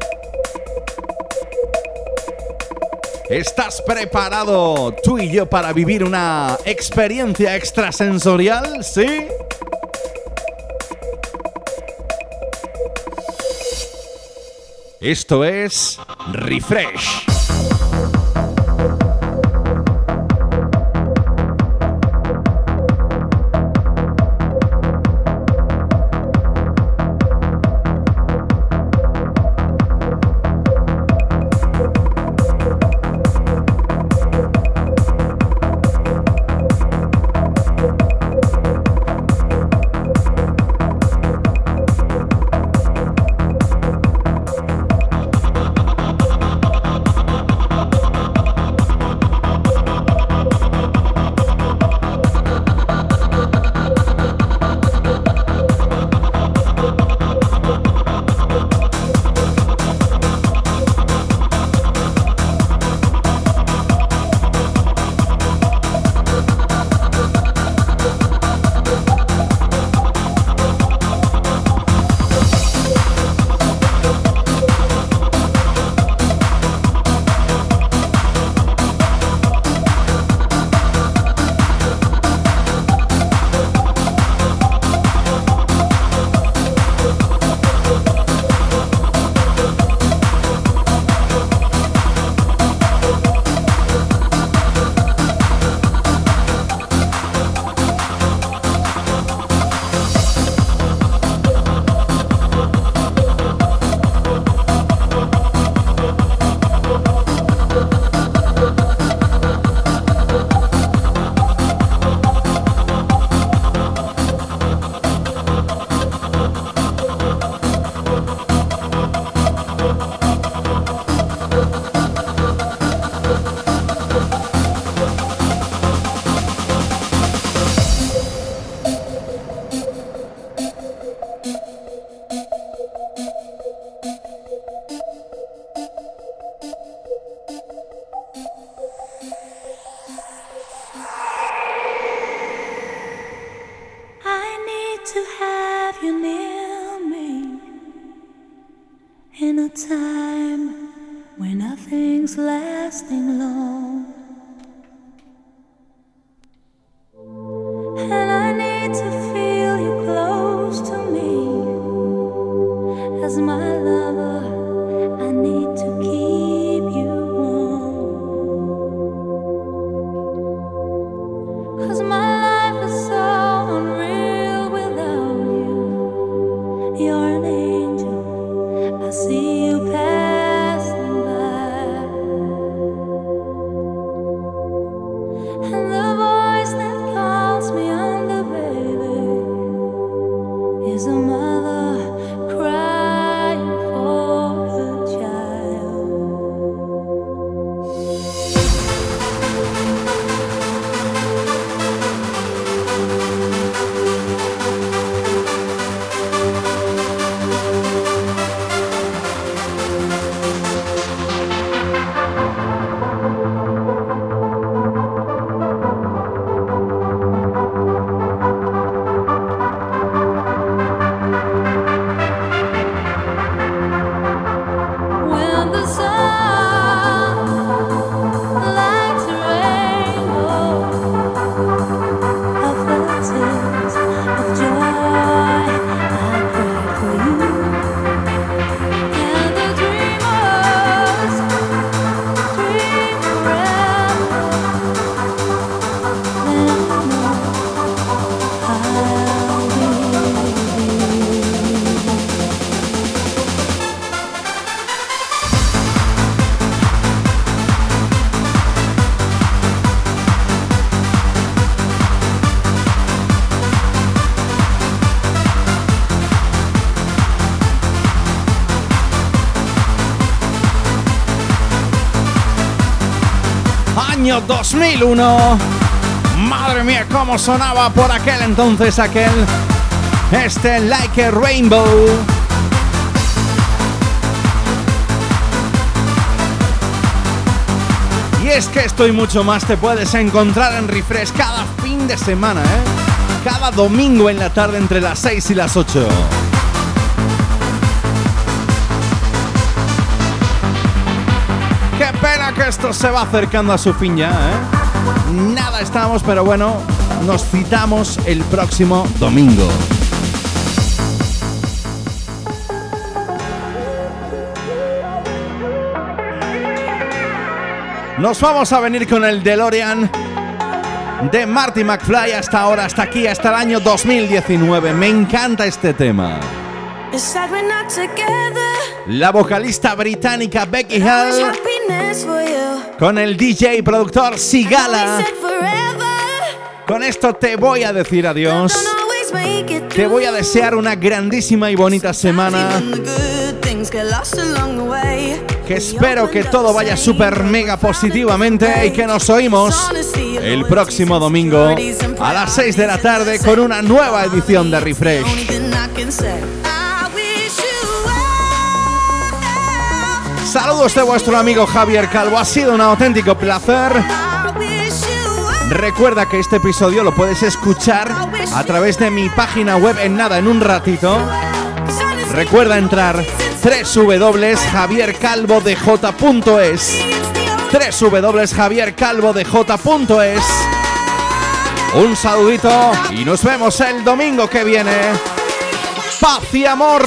¿Estás preparado tú y yo para vivir una experiencia extrasensorial? ¿Sí? Esto es Refresh. 2001. Madre mía, cómo sonaba por aquel entonces aquel. Este Like a Rainbow. Y es que esto y mucho más te puedes encontrar en Refresh cada fin de semana, ¿eh? Cada domingo en la tarde entre las 6 y las 8. Que esto se va acercando a su fin ya, ¿eh? Nada estamos, pero bueno, nos citamos el próximo domingo. Nos vamos a venir con el DeLorean de Marty McFly hasta ahora, hasta aquí, hasta el año 2019. Me encanta este tema. La vocalista británica Becky Hill con el DJ productor Sigala. Con esto te voy a decir adiós. Te voy a desear una grandísima y bonita semana. Que espero que todo vaya súper mega positivamente y que nos oímos el próximo domingo a las 6 de la tarde con una nueva edición de Refresh. Saludos de vuestro amigo Javier Calvo, ha sido un auténtico placer. Recuerda que este episodio lo puedes escuchar a través de mi página web en nada, en un ratito. Recuerda entrar www.javiercalvodej.es www.javiercalvodej.es Un saludito y nos vemos el domingo que viene. Paz y amor.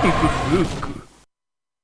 Que susto!